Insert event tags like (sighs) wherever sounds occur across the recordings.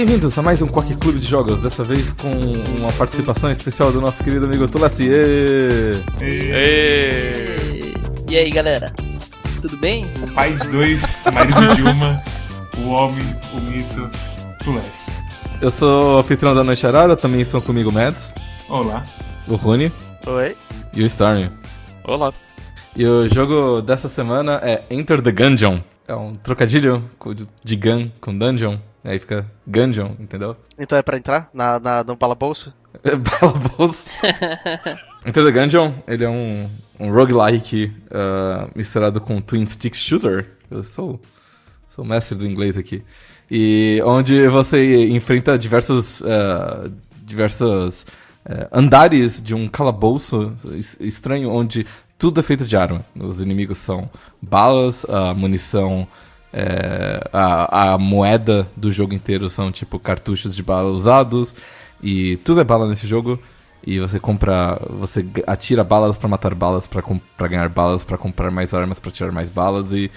Bem-vindos a mais um Quack Clube de Jogos, dessa vez com uma participação especial do nosso querido amigo Tulassi. E aí, galera? Tudo bem? O pai de dois, marido de uma, o homem, o mito, Tuless. Eu sou o anfitrião da Noite Arara, também estão comigo o Mads, Olá. o Rune Oi. e o Stormy. Olá. E o jogo dessa semana é Enter the Gungeon. É um trocadilho de gun com dungeon, aí fica Gungeon, entendeu? Então é pra entrar na, na, no bala bolsa? (laughs) É Bala bolsa. (laughs) Enter the Gungeon, ele é um, um roguelike ah, misturado com Twin Stick Shooter. Eu sou, sou mestre do inglês aqui. E onde você enfrenta diversos, ah, diversos eh, andares de um calabouço es- estranho, onde tudo é feito de arma. Os inimigos são balas, a munição, eh, a, a moeda do jogo inteiro são tipo cartuchos de bala usados. E tudo é bala nesse jogo. E você compra. Você atira balas pra matar balas, pra ganhar balas, pra comprar mais armas, pra tirar mais balas e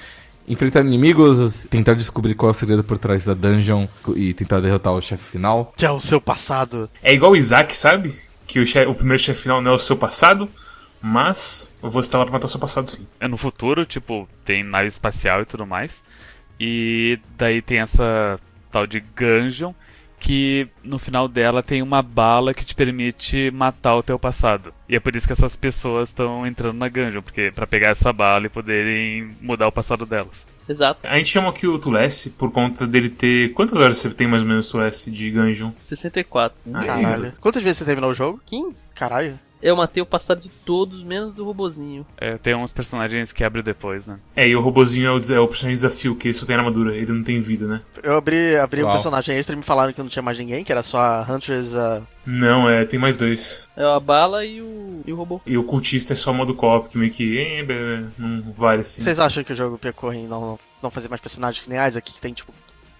enfrentar inimigos, tentar descobrir qual é o segredo por trás da dungeon e tentar derrotar o chefe final. Que é o seu passado. É igual o Isaac, sabe? Que o, che- o primeiro chefe final não é o seu passado, mas você tá lá pra matar o seu passado sim. É no futuro, tipo, tem nave espacial e tudo mais. E daí tem essa tal de Gungeon, que no final dela tem uma bala que te permite matar o teu passado. E é por isso que essas pessoas estão entrando na Gungeon, porque para pegar essa bala e poderem mudar o passado delas. Exato. A gente chama aqui o Tuless por conta dele ter. Quantas horas você tem mais ou menos Tuless de Gungeon? 64. Aí, Caralho. garoto. Quantas vezes você terminou o jogo? 15? Caralho. Eu matei o passado de todos, menos do robozinho. É, tem uns personagens que abrem depois, né? É, e o robozinho é o, é o personagem de desafio, que ele só tem armadura, ele não tem vida, né? Eu abri, abri um personagem extra e me falaram que não tinha mais ninguém, que era só a Huntress. uh, Não, é, tem mais dois. É a bala e o, e o robô. E o cultista é só modo co-op, que meio que. eh, be- não vale assim. Vocês acham que o jogo pecou em não, não fazer mais personagens que nem Isaac, que tem tipo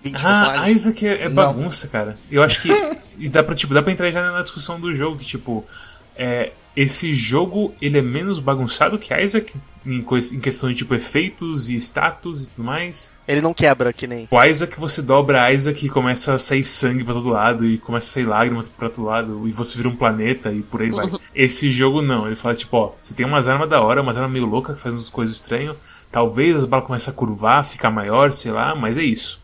20 Ah, personagens? Isaac é, é Não. bagunça, cara. Eu acho que. e dá pra, tipo, dá pra entrar já na discussão do jogo, que, tipo. É, esse jogo, ele é menos bagunçado que Isaac, em, em questão de, tipo, efeitos e status e tudo mais. Ele não quebra que nem. O Isaac, você dobra Isaac e começa a sair sangue pra todo lado, e começa a sair lágrimas pra todo lado, e você vira um planeta, e por aí vai. (laughs) Esse jogo não, ele fala, tipo, ó, você tem umas armas da hora, umas armas meio loucas, que fazem umas coisas estranhas, talvez as balas comecem a curvar, ficar maior, sei lá, mas é isso.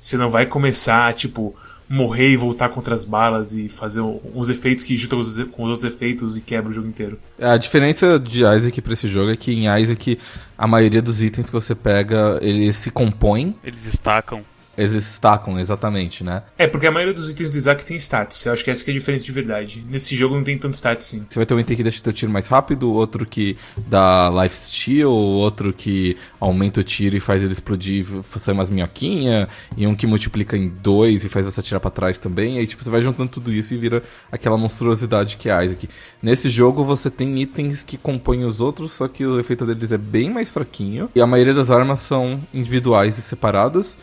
Você não vai começar, tipo, morrer e voltar contra as balas e fazer uns efeitos que juntam com os, outros efeitos e quebra o jogo inteiro. A diferença de Isaac pra esse jogo é que em Isaac a maioria dos itens que você pega, eles se compõem, Eles destacam. Eles destacam exatamente, né? É, porque a maioria dos itens do Isaac tem stats, eu acho que essa que é a diferença de verdade. Nesse jogo não tem tanto stats, sim. Você vai ter um item que deixa teu tiro mais rápido, outro que dá life steal, outro que aumenta o tiro e faz ele explodir e sair umas minhoquinhas, e um que multiplica em dois e faz você atirar pra trás também. E aí, tipo, você vai juntando tudo isso e vira aquela monstruosidade que é Isaac. Nesse jogo você tem itens que compõem os outros, só que o efeito deles é bem mais fraquinho. E a maioria das armas são individuais e separadas.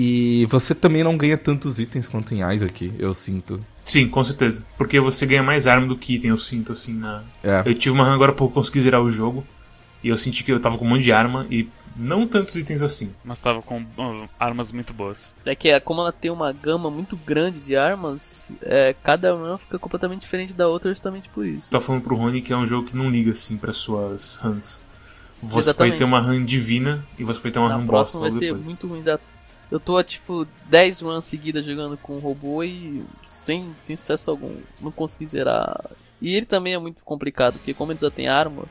E você também não ganha tantos itens quanto em Isaac, eu sinto. Sim, com certeza. Porque você ganha mais arma do que item, eu sinto, assim, na... É. Eu tive uma run agora porque eu consegui zerar o jogo. E eu senti que eu tava com um monte de arma e não tantos itens assim. Mas tava com uh, armas muito boas. É que é, como ela tem uma gama muito grande de armas, é, cada uma fica completamente diferente da outra justamente por isso. Tô falando pro Rony que é um jogo que não liga, assim, para suas runs. Você Exatamente. pode ter uma run divina e você pode ter uma Na run bosta vai logo ser depois. muito ruim, exato. Eu tô, tipo, 10 runs seguidas jogando com o robô e sem, sem sucesso algum. Não consegui zerar. E ele também é muito complicado, porque como ele só tem arma,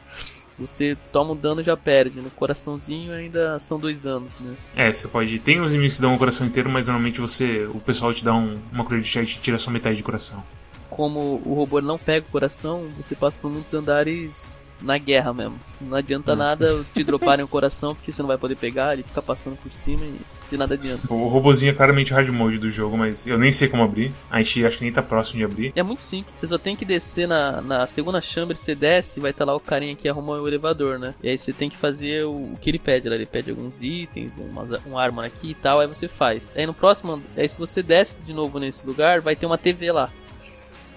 você toma um dano e já perde. No coraçãozinho ainda são dois danos, né? É, você pode. Tem uns inimigos que dão o coração inteiro, mas normalmente você. O pessoal te dá um- uma colher de chá e tira só metade de coração. Como o robô não pega o coração, você passa por muitos andares na guerra mesmo. Não adianta nada te droparem o coração, porque você não vai poder pegar, ele fica passando por cima e de nada adianta. O robozinho é claramente hard mode do jogo, mas eu nem sei como abrir. A gente acho que nem tá próximo de abrir. É muito simples, você só tem que descer na, na segunda chamber, você desce, vai estar lá o carinha que arruma o elevador, né? E aí você tem que fazer o, o que ele pede, lá. ele pede alguns itens, uma, um arma aqui e tal, aí você faz. Aí no próximo, aí se você desce de novo nesse lugar, vai ter uma TV lá.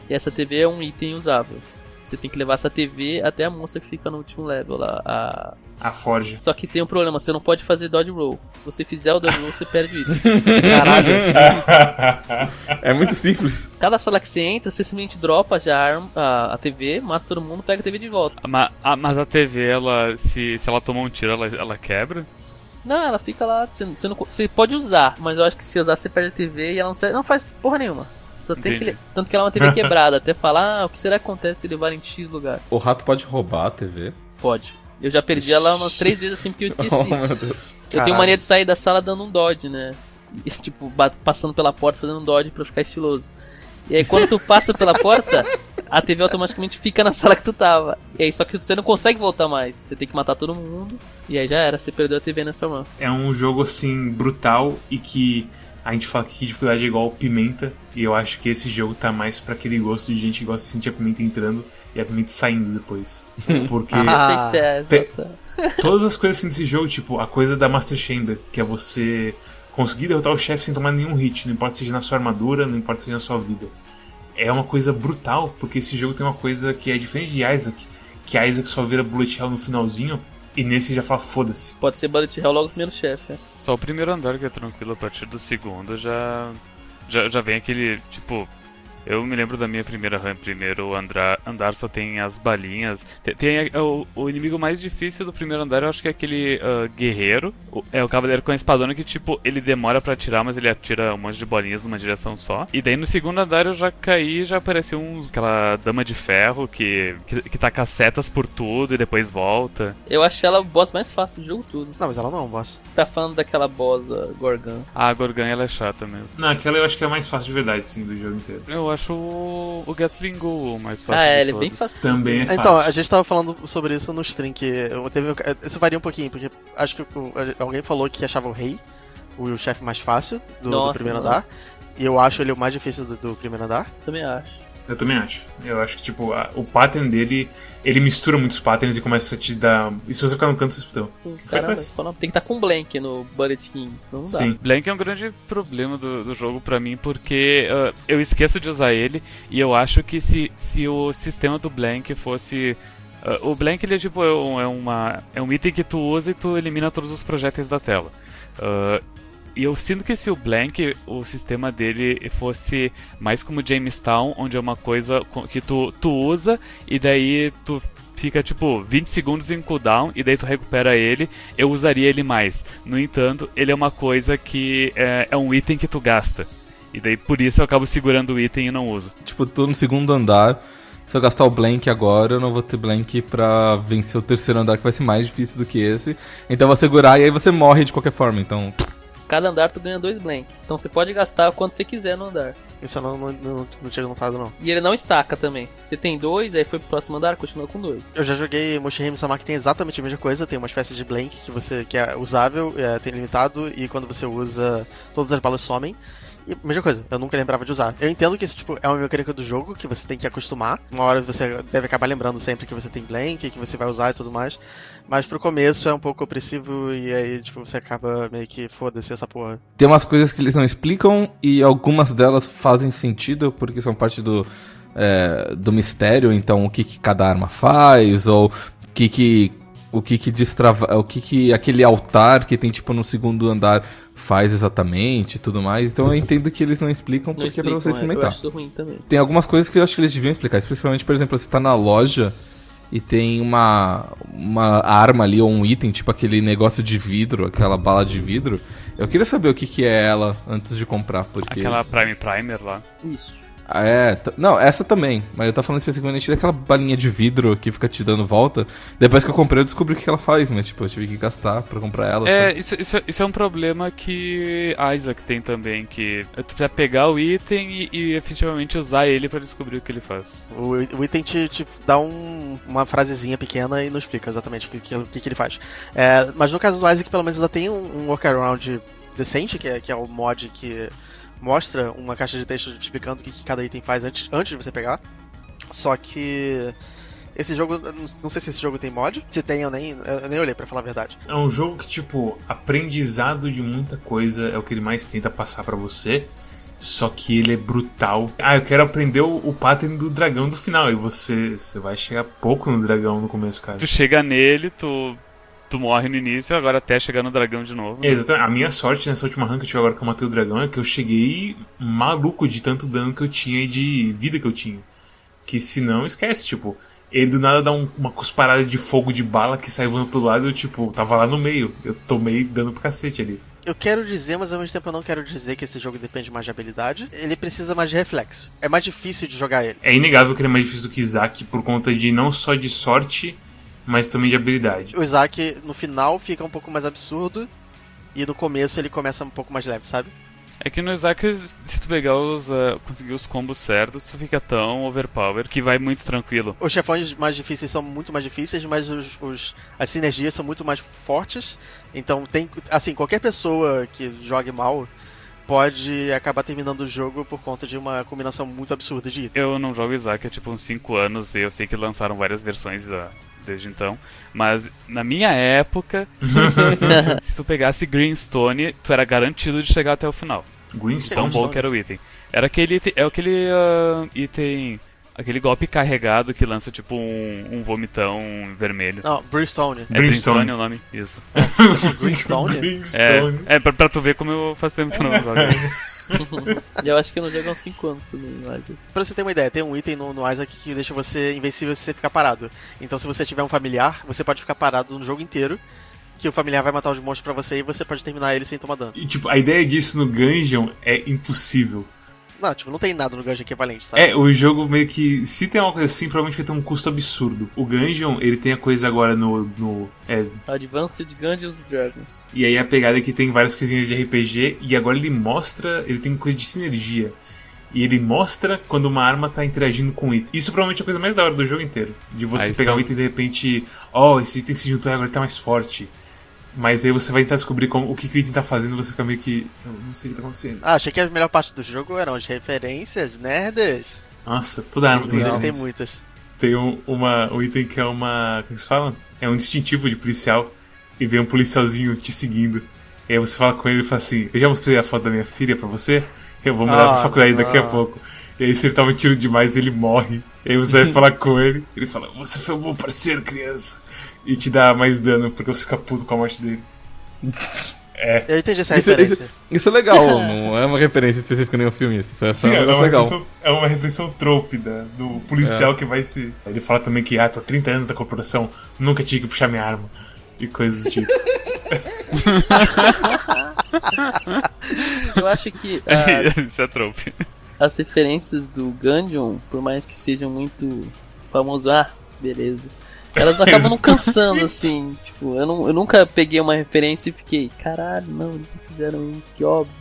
E essa TV é um item usável. Você tem que levar essa TV até a moça que fica no último level lá. A... A Forge. Só que tem um problema, você não pode fazer dodge roll. Se você fizer o dodge roll, você perde o item. (laughs) Caralho, (laughs) É muito simples. Cada sala que você entra, você simplesmente dropa já a, arma- a, a TV, mata todo mundo, pega a TV de volta. Ma- a- Mas a TV, ela, se, se ela tomar um tiro, ela, ela quebra? Não, ela fica lá, você, você, não, você pode usar, mas eu acho que se usar você perde a TV e ela não, serve, não faz porra nenhuma. Só tem que, tanto que ela é uma TV (laughs) quebrada, até falar, ah, o que será que acontece se levar em X lugar? O rato pode roubar a TV. Pode. Eu já perdi ela umas três vezes assim porque eu (laughs) Oh, esqueci. meu Deus. Eu Caralho. tenho mania de sair da sala dando um dodge, né? E, tipo, passando pela porta, fazendo um dodge pra ficar estiloso. E aí quando tu passa pela porta, a TV automaticamente fica na sala que tu tava. E aí só que você não consegue voltar mais. Você tem que matar todo mundo. E aí já era, você perdeu a TV nessa run. É um jogo assim brutal e que a gente fala que dificuldade é igual pimenta. E eu acho que esse jogo tá mais pra aquele gosto de gente que gosta de sentir a pimenta entrando e a pimenta saindo depois. (laughs) Porque Ah, (laughs) todas as coisas assim desse jogo, tipo, a coisa da Master Chamber, que é você conseguir derrotar o chefe sem tomar nenhum hit, não importa se seja na sua armadura, não importa se seja na sua vida. É uma coisa brutal, porque esse jogo tem uma coisa que é diferente de Isaac, que Isaac só vira bullet hell no finalzinho, e nesse já fala foda-se. Pode ser Bullet Hell logo no primeiro chefe. é. Só o primeiro andar que é tranquilo, a partir do segundo já. Já, já vem aquele. Tipo. Eu me lembro da minha primeira run. Primeiro andar, andar só tem as balinhas. Tem, tem o, o inimigo mais difícil do primeiro andar, eu acho que é aquele ah, guerreiro. O- é o cavaleiro com a espadona que, tipo, ele demora pra atirar, mas ele atira um monte de bolinhas numa direção só. E daí no segundo andar eu já caí e já apareceu uns. aquela dama de ferro que, que, que taca setas por tudo e depois volta. Eu achei ela o boss mais fácil do jogo tudo. Não, mas ela não é um boss. Tá falando daquela boss a Gorgan. Ah, a Gorgan ela é chata mesmo. Não, aquela eu acho que é a mais fácil de verdade, sim, do jogo inteiro. Eu acho o, o Gatling Gun o mais fácil. Ah, é, ele é bem fácil. Também é fácil. Então, a gente tava falando sobre isso no stream, que eu teve, isso varia um pouquinho, porque acho que o- alguém falou que achava o rei o chefe mais fácil do, do Nossa, primeiro mano. andar. E eu acho ele o mais difícil do, do primeiro andar. Também acho. Eu também acho. Eu acho que, tipo, a- o pattern dele, ele mistura muitos patterns e começa a te dar. E se você ficar no canto, você. Caramba, nome? tem que estar com blank no Bullet King, senão não dá. Sim. Blank é um grande problema do, do jogo pra mim, porque ah, eu esqueço de usar ele e eu acho que se, se o sistema do Blank fosse. ah, o Blank ele é tipo é, um- é uma, é um item que tu usa e tu elimina todos os projéteis da tela. Ah, e eu sinto que se o Blank, o sistema dele fosse mais como Jamestown, onde é uma coisa co- que tu, tu usa e daí tu fica tipo 20 segundos em cooldown e daí tu recupera ele, eu usaria ele mais. No entanto, ele é uma coisa que é, é um item que tu gasta. E daí por isso eu acabo segurando o item e não uso. Tipo, tô no segundo andar. Se eu gastar o blank agora, eu não vou ter blank pra vencer o terceiro andar, que vai ser mais difícil do que esse. Então eu vou segurar e aí você morre de qualquer forma. Então, Cada andar tu ganha dois blank. Então você pode gastar quanto você quiser no andar. Isso eu não, não, não, não tinha notado, não. E ele não estaca também. Você tem dois, aí foi pro próximo andar, continua com dois. Eu já joguei Moshihime Sama que tem exatamente a mesma coisa, tem uma espécie de blank que você que é usável, é, tem limitado e quando você usa todas as balas somem. E mesma coisa, eu nunca lembrava de usar. Eu entendo que isso tipo, é uma mecânica do jogo que você tem que acostumar. Uma hora você deve acabar lembrando sempre que você tem blank, que você vai usar e tudo mais. Mas pro começo é um pouco opressivo e aí tipo, você acaba meio que foda-se essa porra. tem umas coisas que eles não explicam e algumas delas fazem sentido porque são parte do, é, do mistério. Então, o que, que cada arma faz, ou o que que. O que que destrava. O que que aquele altar que tem, tipo, no segundo andar faz exatamente e tudo mais. Então eu entendo que eles não explicam Não porque é pra explicam, você é, Eu experimentar. acho isso ruim também. Tem algumas coisas que eu acho que eles deviam explicar. Especialmente, por exemplo, você tá na loja e tem uma, uma arma ali ou um item, tipo aquele negócio de vidro, aquela bala de vidro. Eu queria saber o que, que é ela antes de comprar, porque. Aquela Prime Primer lá. Isso. Ah, É, não, essa também. Mas eu tô falando especificamente daquela balinha de vidro que fica te dando volta. Depois que eu comprei, eu descobri o que ela faz, mas tipo, eu tive que gastar pra comprar ela. É, isso, isso, isso é um problema que Isaac tem também, que tu precisa pegar o item e, e efetivamente usar ele pra descobrir o que ele faz. O, o item te, te dá um- uma frasezinha pequena e não explica exatamente o que, que, que que ele faz. É, mas no caso do Isaac, pelo menos ainda tem um, um workaround decente, que é, que é o mod que mostra uma caixa de texto explicando o que, que cada item faz antes, antes de você pegar. Só que esse jogo, não, sei se esse jogo tem mod. Se tem, eu nem, eu nem olhei pra falar a verdade. É um jogo que, tipo, aprendizado de muita coisa é o que ele mais tenta passar pra você. Só que ele é brutal. Ah, eu quero aprender o, o pattern do dragão do final. E você, você vai chegar pouco no dragão no começo, cara. Tu chega nele, tu, tu morre no início, agora até chegar no dragão de novo. Exatamente. A minha sorte nessa última rank que eu tive agora que eu matei o dragão é que eu cheguei maluco de tanto dano que eu tinha e de vida que eu tinha. Que se não, esquece, tipo, ele do nada dá um- uma cusparada de fogo de bala que sai voando pro outro lado e eu, tipo, tava lá no meio. Eu tomei dano pro cacete ali. Eu quero dizer, mas ao mesmo tempo eu não quero dizer que esse jogo depende mais de habilidade. Ele precisa mais de reflexo. É mais difícil de jogar ele. É inegável que ele é mais difícil do que Isaac por conta de não só de sorte, mas também de habilidade. O Isaac, no final, fica um pouco mais absurdo. E no começo ele começa um pouco mais leve, sabe? É que no Isaac, se tu pegar os. ah, conseguir os combos certos, tu fica tão overpower que vai muito tranquilo. Os chefões mais difíceis são muito mais difíceis, mas os, os- as sinergias são muito mais fortes. Então tem. Assim, qualquer pessoa que jogue mal pode acabar terminando o jogo por conta de uma combinação muito absurda de itens. Eu não jogo Isaac há tipo uns 5 anos e eu sei que lançaram várias versões ah, desde então. Mas na minha época, (laughs) se tu pegasse Greenstone, tu era garantido de chegar até o final. Tão Greenstone. bom que era o item. Era aquele item, é aquele ah, item. Aquele golpe carregado que lança tipo um, um vomitão vermelho. Não, Brimstone. É Brimstone. Brimstone o nome? Isso. Greenstone? Greenstone. É, é pra, pra tu ver como eu faz tempo que eu não jogo isso. (laughs) eu acho que eu não jogo há uns 5 anos também, mas. Pra você ter uma ideia, tem um item no, no Isaac que deixa você invencível se você ficar parado. Então se você tiver um familiar, você pode ficar parado no jogo inteiro. Que o familiar vai matar os monstros pra você e você pode terminar ele sem tomar dano. E tipo, a ideia disso no Gungeon é impossível. Não, tipo, não tem nada no Gungeon equivalente, sabe? É, o jogo meio que. Se tem uma coisa assim, provavelmente vai ter um custo absurdo. O Gungeon, ele tem a coisa agora no. no é, Advanced Dungeons and Dragons. e aí a pegada é que tem várias coisinhas de RPG, e agora ele mostra. Ele tem coisa de sinergia. E ele mostra quando uma arma tá interagindo com um item. Isso provavelmente é a coisa mais da hora do jogo inteiro. De você Aí pegar está. um item e de repente. Ó, oh, esse item se juntou e agora ele tá mais forte. Mas aí você vai tentar descobrir como, o que, que o item tá fazendo você fica meio que. Eu não sei o que tá acontecendo. Ah, achei que a melhor parte do jogo eram as referências nerds. Nossa, toda arma tem Inclusive tem muitas. Tem um, uma, um item que é uma. Como que se fala? É um distintivo de policial. E vem um policialzinho te seguindo. E aí você fala com ele e fala assim: Eu já mostrei a foto da minha filha pra você? Eu vou mandar Ah, pra faculdade daqui a pouco. E aí, se ele toma um tiro demais, ele morre. E aí você vai (laughs) falar com ele. Ele fala: Você foi um bom parceiro, criança. E te dá mais dano porque você fica puto com a morte dele. (laughs) Eu entendi essa Isso, referência. isso, isso é legal, (laughs) não é uma referência específica nem ao filme. Isso é só Sim, é uma, legal. é uma reflexão trope da- do policial que vai se. Ele fala também que, ah, tô há 30 anos da corporação, nunca tive que puxar minha arma. E coisas do tipo. (laughs) Eu acho que as, Isso é trope. as referências do Gungeon, por mais que sejam muito famosos, ah, beleza. Elas (laughs) acabam não cansando, assim. Tipo, eu, não, eu nunca peguei uma referência e fiquei, caralho, não, eles não fizeram isso, que óbvio.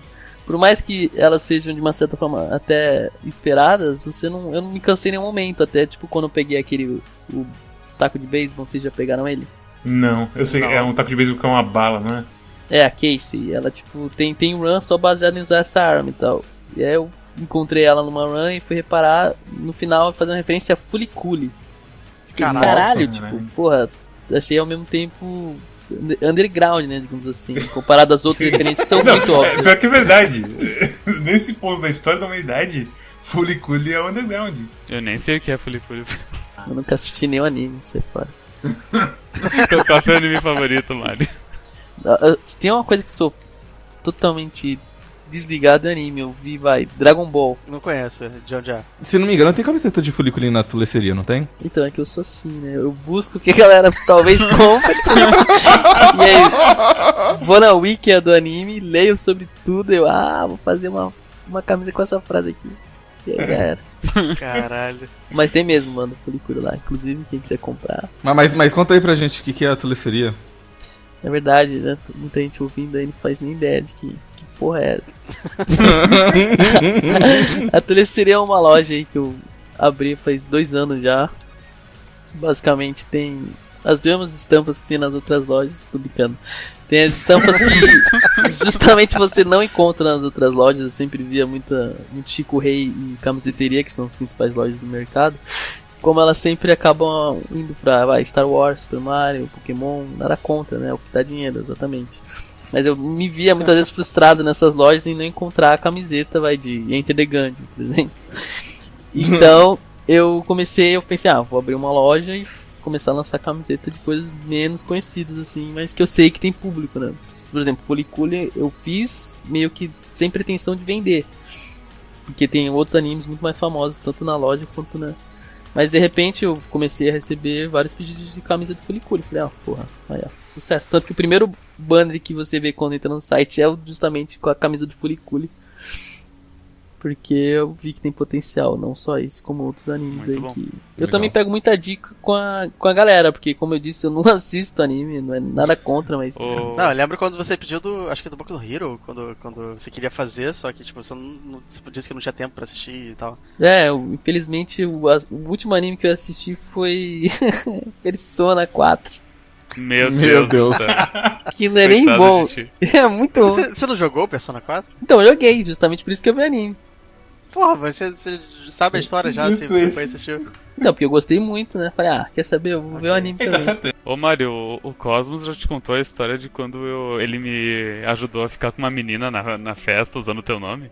Por mais que elas sejam de uma certa forma até esperadas, você não, eu não me cansei em nenhum momento. Até tipo quando eu peguei aquele o, o taco de beisebol, vocês já pegaram ele? Não, eu sei, Não. é um taco de beisebol que é uma bala, não é? É, a Casey, ela tipo tem, tem run só baseado em usar essa arma e tal. E aí eu encontrei ela numa run e fui reparar no final fazer uma referência a Fuliculi. Caralho. Caralho, Nossa, tipo, caralho. porra, achei ao mesmo tempo under- underground, né, digamos assim, comparado às outras referências são (laughs) Não, muito é, óbvias. pior que é verdade. (laughs) Nesse ponto da história da humanidade, Fuliculi é underground. Eu nem sei o que é Fuliculi. Eu nunca assisti nenhum anime, você fora. Qual é o seu (laughs) anime favorito, Mario? Se tem uma coisa que sou totalmente desligado do anime, eu vi, vai, Dragon Ball. Não conheço, de onde é? Se não me engano, tem camiseta de folículo na tuleceria, não tem? Então é que eu sou assim, né? Eu busco o que a galera talvez compre. (laughs) e aí, vou na wiki do anime, leio sobre tudo. Eu, ah, vou fazer uma, uma camisa com essa frase aqui. E aí já era. Caralho. Mas tem mesmo, mano, Fulicura lá. Inclusive, quem quiser comprar. Mas, mas, mas conta aí pra gente o que, que é a tuleceria. É verdade, né? Muita gente ouvindo aí não faz nem ideia de que porra é essa. (laughs) a Teleceria é uma loja aí que eu abri faz dois anos já. Basicamente tem as mesmas estampas que tem nas outras lojas, tô brincando. Tem as estampas que (laughs) justamente você não encontra nas outras lojas. Eu sempre via muita, muito Chico Rei e Camiseteria, que são as principais lojas do mercado. Como elas sempre acabam indo pra vai, Star Wars, Super Mario, Pokémon, nada contra, né? O que dá dinheiro, exatamente. Mas eu me via muitas vezes frustrado nessas lojas em não encontrar a camiseta, vai, de Enter the Gungeon, por exemplo. Então, eu comecei, eu pensei, ah, vou abrir uma loja e começar a lançar camiseta de coisas menos conhecidas, assim, mas que eu sei que tem público, né? Por exemplo, Folicule eu fiz meio que sem pretensão de vender. Porque tem outros animes muito mais famosos, tanto na loja quanto na. Mas de repente eu comecei a receber vários pedidos de camisa de Folicule. Falei, ah, porra, aí, ó, sucesso. Tanto que o primeiro banner que você vê quando entra no site é justamente com a camisa do Folicule. Porque eu vi que tem potencial, não só esse, como outros animes Muito aí bom. que. Eu Legal. também pego muita dica com a, com a galera, porque como eu disse, eu não (laughs) assisto anime, não é nada contra, mas. O- Não, eu lembro quando você pediu do. Acho que do Boku no Hero, quando, quando você queria fazer, só que tipo, você, não, você disse que não tinha tempo pra assistir e tal. É, eu- infelizmente o, as- o último anime que eu assisti foi (laughs) Persona 4. Meu, Meu Deus. Deus. (laughs) Que não é nem Coitado bom. de ti. É muito ruim. Você, você não jogou Persona 4? Então, eu joguei, justamente por isso que eu vi anime. Porra, você, você sabe a história já, Justo você isso. foi assistir. Não, porque eu gostei muito, né? Falei, ah, quer saber? Eu vou ver o anime tá também. certo. Ô Mario, o- o Cosmos já te contou a história de quando eu- ele me ajudou a ficar com uma menina na, na festa usando o teu nome?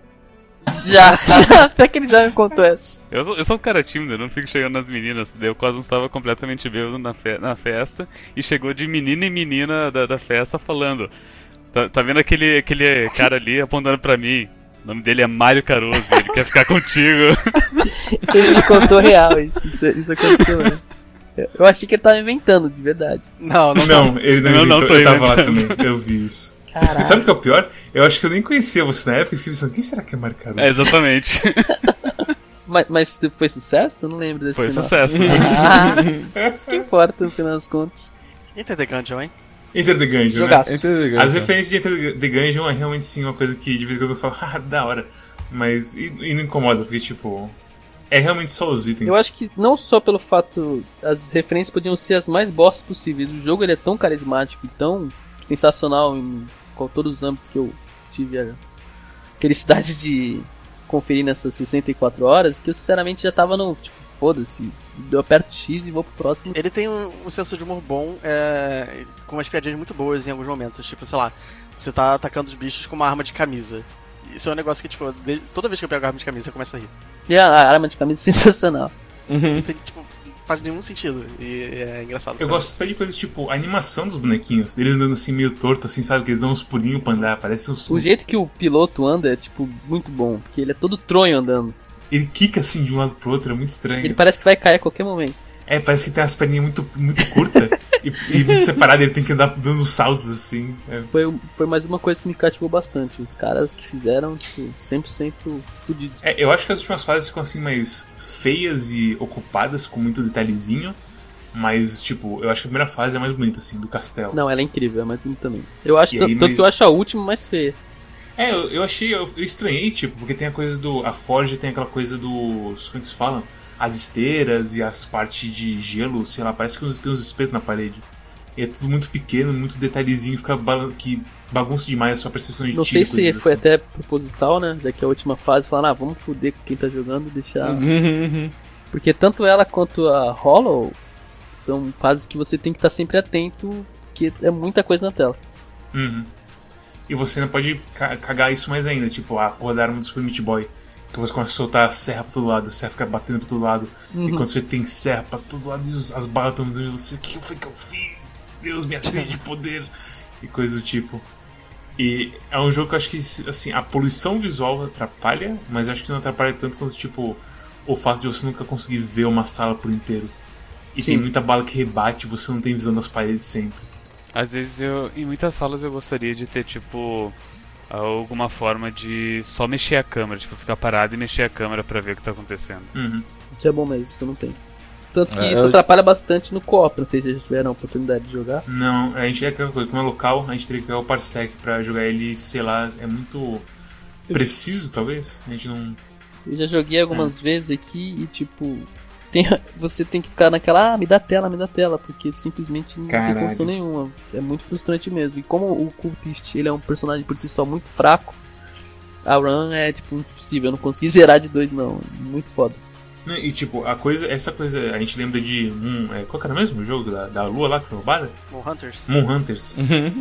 Já, já, (laughs) até que ele já me contou essa. Eu sou, eu sou um cara tímido, eu não fico chegando nas meninas. Daí o Cosmos estava completamente bêbado na, fe- na festa e chegou de menina em menina da, da festa falando: tá, tá vendo aquele, aquele cara ali apontando pra mim? O nome dele é Mário Caruso, ele quer ficar contigo. (laughs) Ele me contou real, isso, isso, isso aconteceu, né? Eu- achei que ele tava inventando, de verdade. Não, não, Não, ele não, Eu não inventou, tô eu tava lá inventando. também, eu vi isso. Caralho. Sabe o que é o pior? Eu acho que eu nem conhecia você na época e fiquei pensando, quem será que é Mário Caruso? É, exatamente. (laughs) Mas, mas foi sucesso? Eu não lembro desse Foi final. sucesso. (laughs) Ah, isso que importa, no final das contas. The Gungeon, hein? Enter the Gungeon, Jogaço. né? Entendi, As cara. referências de Enter the Gungeon é realmente sim uma coisa que de vez em quando eu falo, (laughs) ah, da hora. Mas, e, e não incomoda, porque tipo, é realmente só os itens. Eu acho que não só pelo fato. As referências podiam ser as mais bostas possíveis. O jogo ele é tão carismático e tão sensacional em com todos os âmbitos que eu tive a felicidade de conferir nessas 64 horas, que eu sinceramente já tava no. Tipo, foda-se. Eu aperto X e vou pro próximo. Ele tem um, um senso de humor bom, é, com umas piadinhas muito boas em alguns momentos. Tipo, sei lá, você tá atacando os bichos com uma arma de camisa. Isso é um negócio que, tipo, de- toda vez que eu pego a arma de camisa eu começo a rir. E a, a arma de camisa é (laughs) sensacional. Uhum. Não tem, tipo, faz nenhum sentido. E é engraçado. Eu gosto até de coisas tipo a animação dos bonequinhos. Eles andando assim meio torto, assim, sabe? Que eles dão uns pulinhos pra andar, parece uns. O jeito que o piloto anda é, tipo, muito bom. Porque ele é todo tronho andando. Ele quica assim de um lado pro outro, é muito estranho. Ele parece que vai cair a qualquer momento. É, parece que tem as perninhas muito, muito curtas (laughs) e, e muito separadas, ele tem que andar dando saltos assim. É. Foi, foi mais uma coisa que me cativou bastante. Os caras que fizeram, tipo, 100% fudidos. É, eu acho que as últimas fases ficam assim mais feias e ocupadas, com muito detalhezinho. Mas, tipo, eu acho que a primeira fase é a mais bonita, assim, do castelo. Não, ela é incrível, é mais bonita também. Eu acho, tanto, aí, tanto mas- que eu acho a última mais feia. É, eu, eu achei, eu, eu estranhei, tipo, porque tem a coisa do. A Forge tem aquela coisa dos. Como é que se fala? As esteiras e as partes de gelo, sei lá, parece que tem uns espetos na parede. E é tudo muito pequeno, muito detalhezinho, fica que bagunça demais a sua percepção de Não tiro sei se coisas foi assim. até proposital, né? Já que a última fase falaram, ah, vamos foder com quem tá jogando e deixar. Uhum. (laughs) Porque tanto ela quanto a Hollow são fases que você tem que estar sempre atento, porque é muita coisa na tela. Uhum. E você não pode ca- cagar isso mais ainda, tipo, a porra da arma do Super Meat Boy. Que você começa a soltar a serra pra todo lado, a serra fica batendo pra todo lado. E Uhum. quando você tem serra pra todo lado e as balas estão dando você, o que foi que eu fiz? Deus me acende de (laughs) poder. E coisa do tipo. E é um jogo que eu acho que, assim, a poluição visual atrapalha, mas eu acho que não atrapalha tanto quanto, tipo, o fato de você nunca conseguir ver uma sala por inteiro. E Sim. tem muita bala que rebate, você não tem visão das paredes sempre. Às vezes eu. Em muitas salas eu gostaria de ter, tipo. Alguma forma de só mexer a câmera, tipo, ficar parado e mexer a câmera pra ver o que tá acontecendo. Uhum. Isso é bom mesmo, isso não tem. Tanto que É, isso eu- atrapalha bastante no co-op, não sei se já tiveram a oportunidade de jogar. Não, a gente é coisa, como é local, a gente teria que pegar o Parsec pra jogar ele, sei lá, é muito preciso, talvez. A gente não. Eu já joguei algumas vezes aqui e tipo. Tem- você tem que ficar naquela, ah, me dá tela, me dá tela, porque simplesmente não Caralho. tem condição nenhuma. É muito frustrante mesmo. E como o Cultist ele é um personagem por si só muito fraco, a run é tipo impossível. Eu não consegui zerar de dois, não. Muito foda. E tipo, a coisa, essa coisa, a gente lembra de um. É, qual que era mesmo o jogo da, da lua lá que foi roubada? Moon Hunters. Moon Hunters.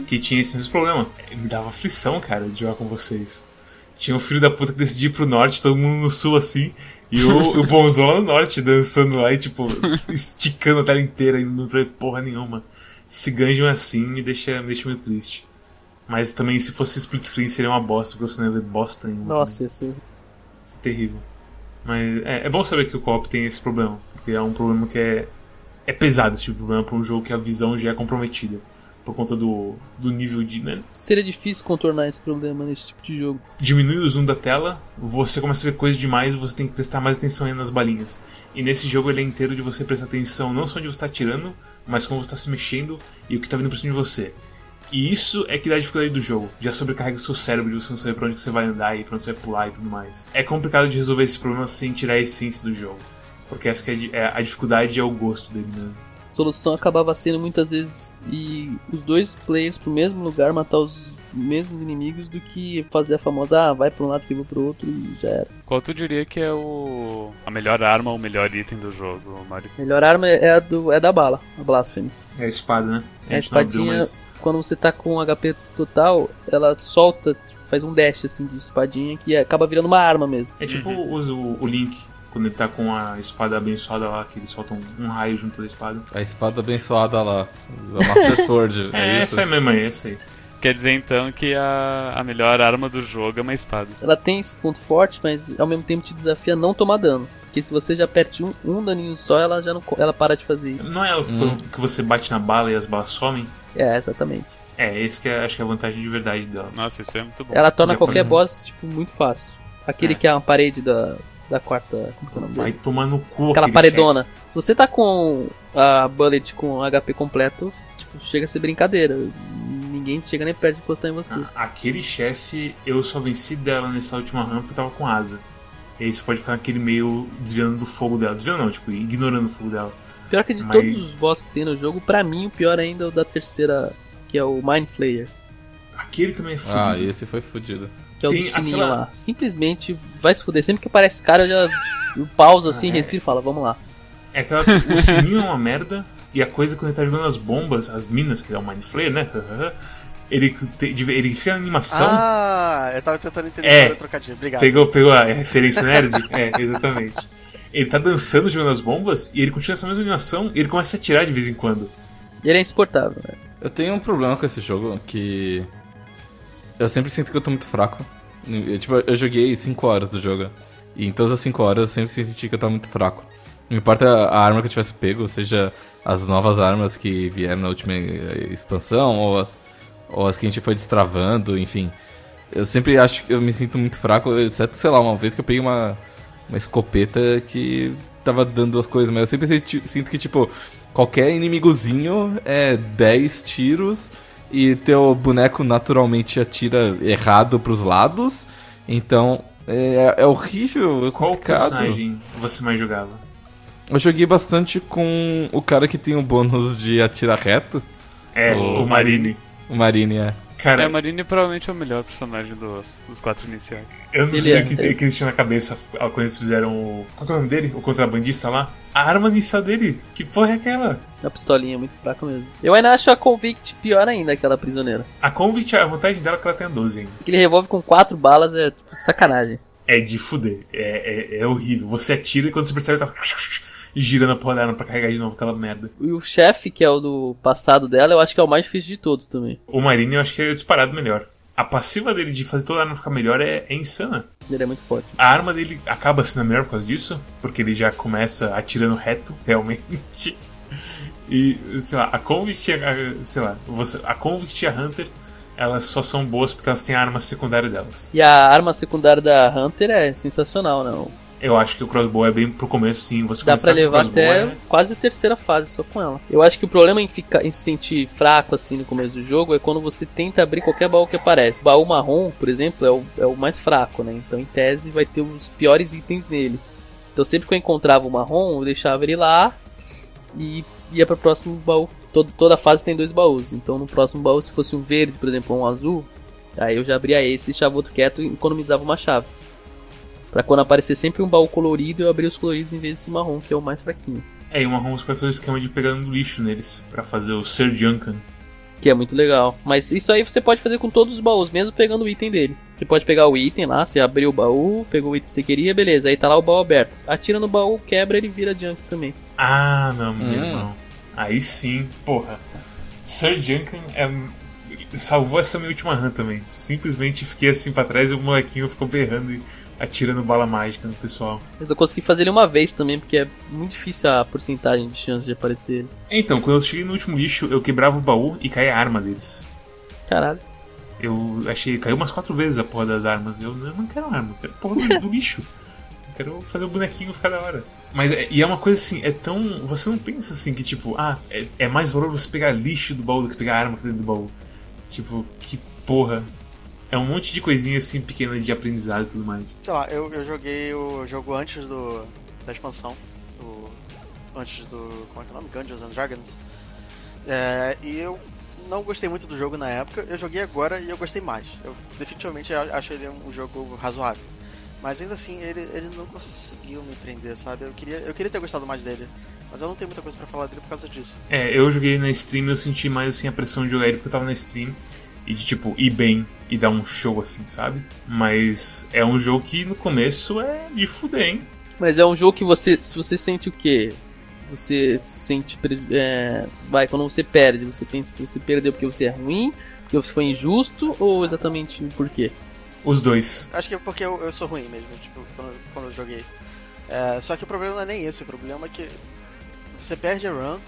que tinha esse mesmo problema. Me dava aflição, cara, de jogar com vocês. Tinha um filho da puta que decidia ir pro norte, todo mundo no sul assim. E o, o bonzão norte dançando lá e, tipo, esticando a tela inteira e não pra porra nenhuma. Esse Gungeon assim me deixa, me deixa meio triste. Mas também, se fosse split screen, seria uma bosta, porque você não ia ver bosta nenhuma. Nossa, esse... Isso é terrível. Mas é, é bom saber que o co-op tem esse problema. Porque é um problema que é. É pesado esse tipo de problema para um jogo que a visão já é comprometida. Por conta do, do nível de. Né? Seria difícil contornar esse problema nesse tipo de jogo. Diminui o zoom da tela, você começa a ver coisa demais e você tem que prestar mais atenção nas balinhas. E nesse jogo ele é inteiro de você prestar atenção não só onde você está atirando, mas como você está se mexendo e o que está vindo pra cima de você. E isso é que dá a dificuldade do jogo. Já sobrecarrega o seu cérebro de você não saber pra onde você vai andar e pra onde você vai pular e tudo mais. É complicado de resolver esse problema sem tirar a essência do jogo. Porque essa que é a é a dificuldade é o gosto dele mesmo. A solução acabava sendo muitas vezes ir os dois players pro mesmo lugar, matar os mesmos inimigos, do que fazer a famosa, ah, vai pra um lado que eu vou pro outro e já era. Qual tu diria que é o a melhor arma ou o melhor item do jogo, Mario? Melhor arma é a, do, é a da bala, a Blasphemy. É a espada, né? É a não abriu, espadinha, mas- quando você tá com HP total, ela solta, faz um dash assim de espadinha que acaba virando uma arma mesmo. É tipo Uhum. o, o Link, quando ele tá com a espada abençoada lá, que ele solta um, um raio junto da espada. A espada abençoada lá. A Master (laughs) Sword. É, É, isso? essa aí mesmo aí, essa aí. Quer dizer então que a, a melhor arma do jogo é uma espada. Ela tem esse ponto forte, mas ao mesmo tempo te desafia a não tomar dano. Porque se você já perde um, um daninho só, ela já não ela para de fazer. Não é Hum. que você bate na bala e as balas somem? É, exatamente. É, esse que é, acho que é a vantagem de verdade dela. Nossa, isso é muito bom. Ela torna Já qualquer pode- boss, tipo, muito fácil. Aquele É. que é uma parede da, da quarta. Como que é o nome Vai dele? tomar no cu Aquela aquele paredona. Se você tá com a bullet com HP completo, tipo, chega a ser brincadeira. Ninguém chega nem perto de encostar em você. chefe. Ah, Aquele chefe, eu só venci dela nessa última rampa porque eu tava com asa. E aí você pode ficar naquele meio desviando do fogo dela. Desviando não, tipo, ignorando o fogo dela. Pior que de Mas- todos os boss que tem no jogo, pra mim o pior ainda é o da terceira, que é o Mind Flayer. Aquele também é fudido. Ah, esse foi fodido. Que é o Tem do sininho aquela- lá. Simplesmente vai se fuder. Sempre que aparece cara, eu já eu pauso assim, Ah, é. respiro e falo, vamos lá. É aquela. O sininho é uma merda. E a coisa quando ele tá jogando as bombas, as minas, que é o Mind Flayer, né? (laughs) Ele, te- ele fica na animação. Ah, eu tava tentando entender É. o trocadilho. Obrigado. Pegou, pegou a referência nerd? é, exatamente. Ele tá dançando jogando as bombas e ele continua essa mesma animação e ele começa a atirar de vez em quando. E ele é insuportável, né? Eu tenho um problema com esse jogo que. Eu sempre sinto que eu tô muito fraco. Eu, tipo, eu joguei 5 horas do jogo. E em todas as 5 horas eu sempre senti que eu tava muito fraco. Não importa a arma que eu tivesse pego, seja as novas armas que vieram na última eh, expansão, ou as, ou as que a gente foi destravando, enfim. Eu sempre acho que eu me sinto muito fraco, exceto, sei lá, uma vez que eu peguei uma, uma escopeta que tava dando as coisas, mas eu sempre sinto que, tipo, qualquer inimigozinho é 10 tiros e teu boneco naturalmente atira errado pros lados, então é, é horrível, é Qual complicado. personagem você mais jogava? Eu joguei bastante com o cara que tem o bônus de atirar reto, É, O o Marine. o Marine, é. Cara, É, a Marine provavelmente é o melhor personagem dos, dos quatro iniciais. eu não Ele sei é- o que, que eles tinham na cabeça quando eles fizeram o. Qual que é o nome dele? O contrabandista lá? A arma inicial dele? Que porra é aquela? A pistolinha é muito fraca mesmo. Eu ainda acho a Convict pior ainda, aquela prisioneira. A Convict, a vantagem dela é que ela tem a 12 ainda. Aquele revólver com quatro balas é tipo, sacanagem. É de fuder. É, é, é horrível. Você atira e quando você percebe, tá girando a porra pra carregar de novo aquela merda. E o chefe, que é o do passado dela, eu acho que é o mais difícil de todos também. O Marine eu acho que é disparado melhor. A passiva dele de fazer toda a arma ficar melhor é, é insana. Ele é muito forte. A arma dele acaba sendo a melhor por causa disso, porque ele já começa atirando reto, (laughs) realmente. E, sei lá, a Convict, e a- sei lá, você, a Convict e a Hunter, elas só são boas porque elas têm a arma secundária delas. E a arma secundária da Hunter é sensacional, não? Eu acho que o crossbow é bem pro começo, sim. Você Dá pra levar crossbow até é- quase a terceira fase só com ela. Eu acho que o problema em, ficar, em se sentir fraco assim no começo do jogo é quando você tenta abrir qualquer baú que aparece. O baú marrom, por exemplo, é o, é o mais fraco, né? Então em tese vai ter os piores itens nele. Então sempre que eu encontrava o marrom, eu deixava ele lá e ia para o próximo baú. Todo, toda fase tem dois baús. Então no próximo baú, se fosse um verde, por exemplo, ou um azul, aí eu já abria esse, deixava o outro quieto e economizava uma chave. Pra quando aparecer sempre um baú colorido, eu abrir os coloridos em vez desse marrom, que é o mais fraquinho. É, e o marrom você pode fazer o esquema de pegar no lixo neles, pra fazer o Sir Junkan. Que é muito legal. Mas isso aí você pode fazer com todos os baús, mesmo pegando o item dele. Você pode pegar o item lá, você abriu o baú, pegou o item que você queria, beleza. Aí tá lá o baú aberto. Atira no baú, quebra, ele vira junk também. Ah, não, meu Hum. irmão. Aí sim, porra. Sir Junkan é... salvou essa minha última run também. Simplesmente fiquei assim pra trás e o molequinho ficou berrando e atirando bala mágica no pessoal. Eu consegui fazer ele uma vez também, porque é muito difícil a porcentagem de chance de aparecer ele. Então, quando eu cheguei no último lixo, eu quebrava o baú e caía a arma deles. Caralho. Eu achei, caiu umas quatro vezes a porra das armas. Eu não, quero arma, eu quero a porra do, do lixo. Eu quero fazer o bonequinho ficar da hora. Mas é, e é uma coisa assim, é tão. Você não pensa assim que tipo, ah, é, é mais valor você pegar lixo do baú do que pegar arma dentro do baú. Tipo, que porra. É um monte de coisinha assim pequena de aprendizado e tudo mais. Sei lá, eu, eu joguei o jogo antes do, da expansão. O, antes do. Como é que é o nome? Dungeons and Dragons. É, e eu não gostei muito do jogo na época. Eu joguei agora e eu gostei mais. Eu definitivamente acho ele um jogo razoável. Mas ainda assim, ele, ele não conseguiu me prender, sabe? Eu queria, eu queria ter gostado mais dele. Mas eu não tenho muita coisa pra falar dele por causa disso. É, eu joguei na stream e eu senti mais assim a pressão de jogar ele porque eu tava na stream e de tipo ir bem e dar um show assim, sabe? Mas é um jogo que no começo é de fuder, hein? Mas é um jogo que você. Se você sente o quê? Você sente. É, vai, quando você perde, você pensa que você perdeu porque você é ruim, porque você foi injusto, ou exatamente por quê? Os dois. Acho que é porque eu, eu sou ruim mesmo, tipo, quando, quando eu joguei. É, só que o problema não é nem esse, o problema é que você perde a run.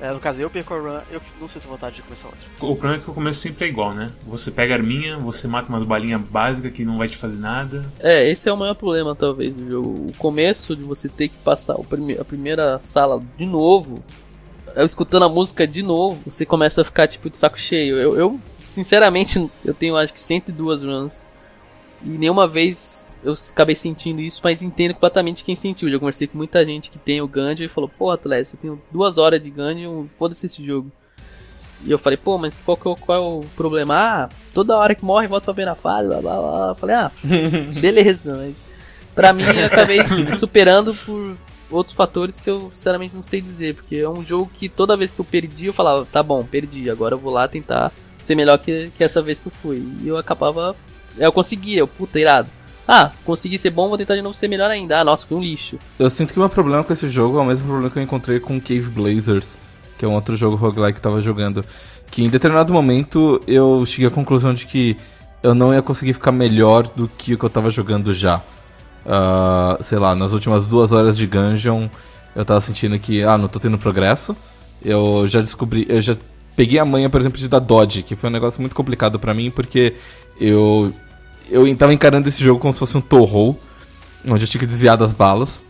É, no caso, eu perco a run, eu não sinto vontade de começar outra. O problema é que o começo sempre é igual, né? Você pega a arminha, você mata umas balinhas básicas que não vai te fazer nada. É, esse é o maior problema, talvez, do jogo. O começo de você ter que passar o prime- a primeira sala de novo, eu escutando a música de novo, você começa a ficar, tipo, de saco cheio. Eu, eu, sinceramente, eu tenho acho que 102 runs. E nenhuma vez eu acabei sentindo isso, mas entendo completamente quem sentiu. Já conversei com muita gente que tem o Gungeon e falou, porra, Atlético, eu tenho duas horas de Gungeon, foda-se esse jogo. E eu falei, pô, mas qual, que é o- qual é o problema? Ah, toda hora que morre volta pra ver na fase, blá blá blá. Eu falei, ah, (laughs) beleza, mas pra mim eu acabei (laughs) superando por outros fatores que eu sinceramente não sei dizer, porque é um jogo que toda vez que eu perdi eu falava, tá bom, perdi, agora eu vou lá tentar ser melhor que, que essa vez que eu fui. E eu acabava, eu conseguia, eu, puta, irado. Ah, consegui ser bom, vou tentar de novo ser melhor ainda. Ah, nossa, fui um lixo. Eu sinto que o meu problema com esse jogo é o mesmo problema que eu encontrei com Cave Blazers, que é um outro jogo roguelike que eu tava jogando. Que em determinado momento eu cheguei à conclusão de que eu não ia conseguir ficar melhor do que o que eu tava jogando já. Ah, sei lá, nas últimas duas horas de Gungeon eu tava sentindo que, ah, não tô tendo progresso. Eu já descobri, eu já peguei a manha, por exemplo, de dar dodge, que foi um negócio muito complicado pra mim, porque eu eu tava encarando esse jogo como se fosse um Torro, onde eu tinha que desviar das balas.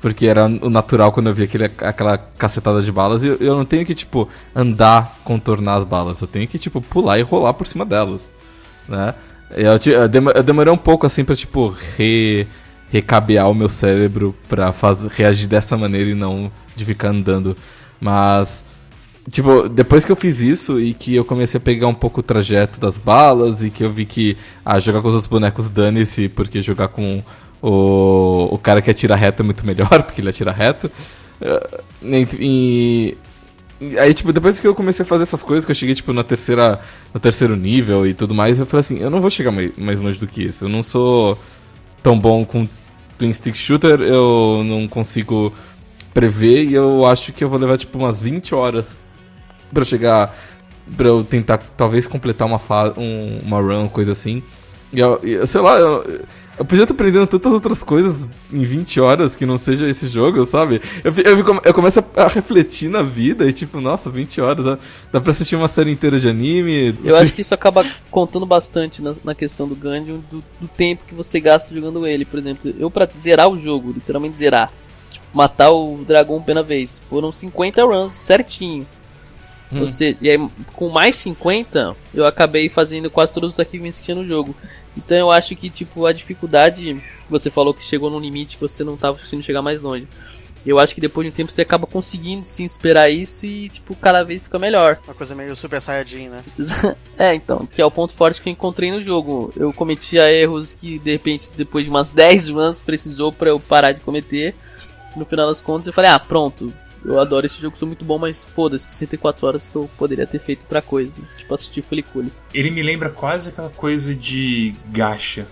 Porque era o natural quando eu via aquele, aquela cacetada de balas. E eu, não tenho que, tipo, andar, contornar as balas. Eu tenho que, tipo, pular e rolar por cima delas. Né? Eu, eu eu demorei um pouco, assim, pra, tipo, re, recabear o meu cérebro pra faz, reagir dessa maneira e não de ficar andando. Mas, tipo, depois que eu fiz isso e que eu comecei a pegar um pouco o trajeto das balas e que eu vi que, ah, jogar com os outros bonecos dane-se, porque jogar com o, o cara que atira reto é muito melhor, (laughs) porque ele atira reto. Eh, E, e- aí, tipo, depois que eu comecei a fazer essas coisas, que eu cheguei, tipo, na terceira, no terceiro nível e tudo mais, eu falei assim, eu não vou chegar mais, mais longe do que isso. Eu não sou tão bom com Twin Stick Shooter, eu não consigo prever e eu acho que eu vou levar, tipo, umas 20 horas pra chegar, pra eu tentar, talvez, completar uma, fa um, uma run, coisa assim. E eu, eu- sei lá, eu, eu podia estar aprendendo tantas outras coisas em 20 horas que não seja esse jogo, sabe? Eu, eu, eu começo a, a refletir na vida e tipo, nossa, 20 horas, dá, dá pra assistir uma série inteira de anime. Eu acho que isso acaba contando bastante na, na questão do Gungeon, do, do tempo que você gasta jogando ele. Por exemplo, eu pra zerar o jogo, literalmente zerar, tipo, matar o dragão pela vez, foram 50 runs certinho. Hum. Você, e aí, com mais 50, eu acabei fazendo quase todos os achievements que tinha no jogo. Então eu acho que, tipo, a dificuldade, você falou que chegou num limite que você não tava conseguindo chegar mais longe. Eu acho que depois de um tempo você acaba conseguindo sim esperar isso e, tipo, cada vez fica melhor. Uma coisa meio Super Saiyajin, né? (laughs) é, então, que é o ponto forte que eu encontrei no jogo. Eu cometia erros que, de repente, depois de umas 10 runs, precisou para eu parar de cometer. No final das contas, eu falei, ah, pronto, eu adoro esse jogo, sou muito bom, mas foda-se, 64 horas que eu poderia ter feito outra coisa. Tipo, assistir Fuliculi. Ele me lembra quase aquela coisa de gacha,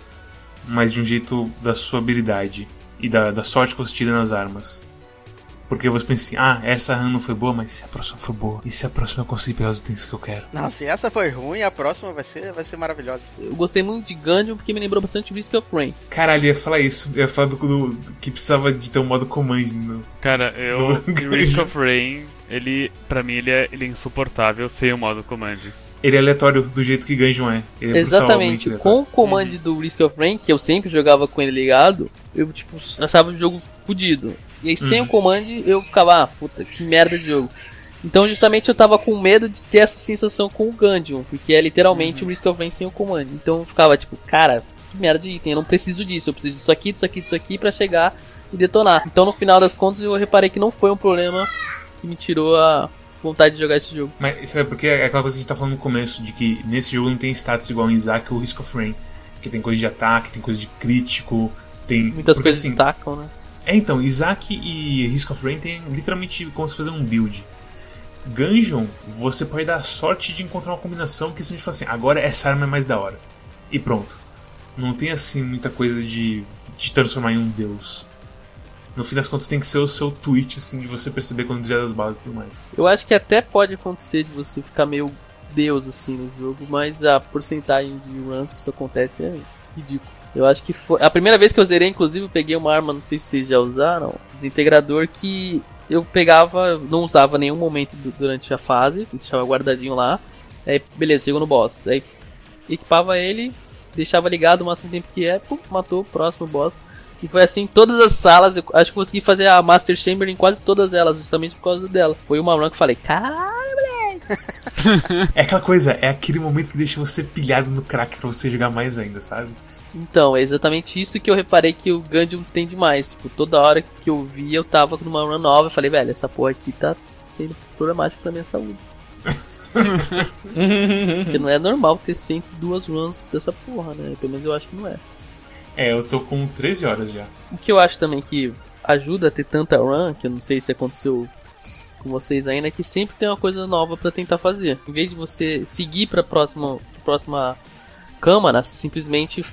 mas de um jeito da sua habilidade e da, da sorte que você tira nas armas. Porque você pensa assim, ah, essa run não foi boa, mas se a próxima for boa, e se a próxima eu conseguir pegar os itens que eu quero? Não, se essa foi ruim, a próxima vai ser, vai ser maravilhosa. Eu gostei muito de Gungeon porque me lembrou bastante Risk of Rain. Caralho, ia falar isso. Ia falar do, do que precisava de ter um modo command. No... Cara, eu. (laughs) Risk of Rain, ele. Pra mim, ele é, ele é insuportável sem o modo command. Ele é aleatório do jeito que Gungeon é. é Exatamente. Com o command uhum. do Risk of Rain, que eu sempre jogava com ele ligado, eu, tipo, achava o jogo fodido. E aí, sem uhum. o command, eu ficava, ah, puta, que merda de jogo. Então, justamente, eu tava com medo de ter essa sensação com o Gungeon, porque é literalmente uhum. o Risk of Rain sem o command. Então, eu ficava tipo, cara, que merda de item, eu não preciso disso, eu preciso disso aqui, disso aqui, disso aqui para chegar e detonar. Então, no final das contas, eu reparei que não foi um problema que me tirou a vontade de jogar esse jogo. Mas sabe porque é aquela coisa que a gente tá falando no começo, de que nesse jogo não tem status igual em Isaac ou Risk of Rain. Que tem coisa de ataque, tem coisa de crítico, tem. Muitas porque, coisas assim, destacam, né? É, então, Isaac e Risk of Rain tem literalmente como se fazer um build. Gungeon, você pode dar sorte de encontrar uma combinação que simplesmente fala assim, agora essa arma é mais da hora. E pronto. Não tem assim muita coisa de te transformar em um deus. No fim das contas tem que ser o seu tweet, assim, de você perceber quando desviar das bases e tudo mais. Eu acho que até pode acontecer de você ficar meio deus, assim, no jogo, mas a porcentagem de runs que isso acontece é ridículo. Eu acho que foi. A primeira vez que eu zerei, inclusive, eu peguei uma arma, não sei se vocês já usaram, desintegrador, que eu pegava, não usava nenhum momento durante a fase, deixava guardadinho lá. Aí, beleza, chegou no boss. Aí equipava ele, deixava ligado o máximo tempo que é, pum, matou o próximo boss. E foi assim todas as salas. Eu acho que consegui fazer a Master Chamber em quase todas elas, justamente por causa dela. Foi uma run que eu falei, caralho, moleque. (laughs) é aquela coisa, é aquele momento que deixa você pilhado no crack pra você jogar mais ainda, sabe? Então, é exatamente isso que eu reparei que o Gungeon tem demais. Tipo, toda hora que eu vi, eu tava numa run nova. Eu falei, velho, essa porra aqui tá sendo problemática pra minha saúde. (laughs) Porque não é normal ter 102 runs dessa porra, né? Pelo menos eu acho que não é. É, eu tô com 13 horas já. O que eu acho também que ajuda a ter tanta run, que eu não sei se aconteceu com vocês ainda, é que sempre tem uma coisa nova para tentar fazer. Em vez de você seguir pra próxima, próxima câmara, simplesmente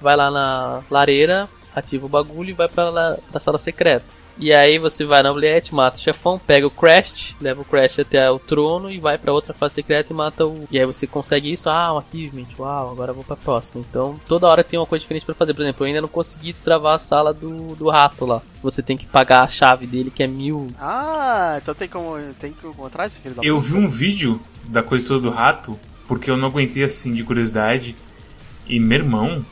vai lá na lareira, ativa o bagulho e vai pra, lá, pra sala secreta. E aí você vai na Oubliette, mata o chefão, pega o Crash, leva o Crash até o trono e vai para outra fase secreta e mata o. E aí você consegue isso, ah, um achievement, uau, agora eu vou pra próxima. Então toda hora tem uma coisa diferente para fazer. Por exemplo, eu ainda não consegui destravar a sala do, do rato lá. Você tem que pagar a chave dele que é mil. Ah, então tem como, tem que encontrar esse filho da Eu vi um vídeo da coisa toda do rato, porque eu não aguentei assim de curiosidade. E meu irmão.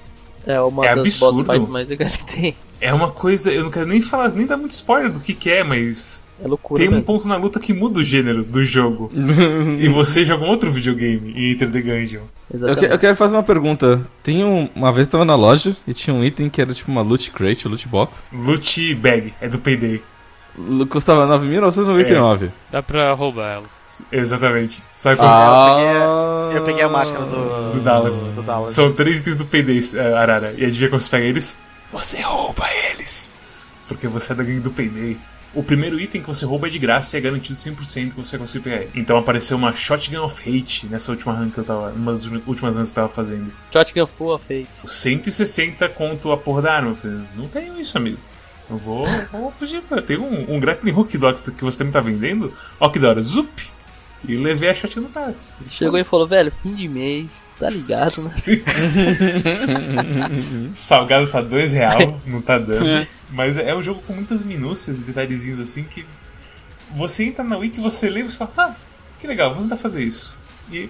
É uma é das absurdo. boss fights mais legais que tem. É uma coisa, eu não quero nem falar, nem dar muito spoiler do que, que é, mas. É loucura. Tem um ponto na luta que muda o gênero do jogo. (laughs) e você joga um outro videogame em Enter the Gungeon. Eu, que, eu, quero fazer uma pergunta. Tem um, uma vez eu tava na loja e tinha um item que era tipo uma loot crate, loot box. Loot bag, é do Payday. Custava 9.999. É. Dá pra roubar ela. Exatamente. Sai ah, eu, peguei, eu peguei a máscara do, do, Dallas. do Dallas. São três itens do Payday, eh, Arara. E adivinha como você pega eles? Você rouba eles. Porque você é da gangue do Payday. O primeiro item que você rouba é de graça e é garantido 100% que você vai conseguir pegar ele. Então apareceu uma Shotgun of Hate nessa última run que eu tava. Umas últimas runs que eu tava fazendo. Shotgun Full of Hate. 160 conto a porra da arma. Eu falei, não tenho isso, amigo. Eu vou, vou pedir pra. Tem um, um grappling hook do que você também tá vendendo. Ó que da hora. Zup! E levei a shot no cara. Chegou e falou, velho, fim de mês, tá ligado, né? (laughs) Salgado tá dois real, (laughs) não tá dando. É. Mas é um jogo com muitas minúcias, detalhezinhos assim que você entra na wiki, você lê e você fala, ah, que legal, vou tentar fazer isso.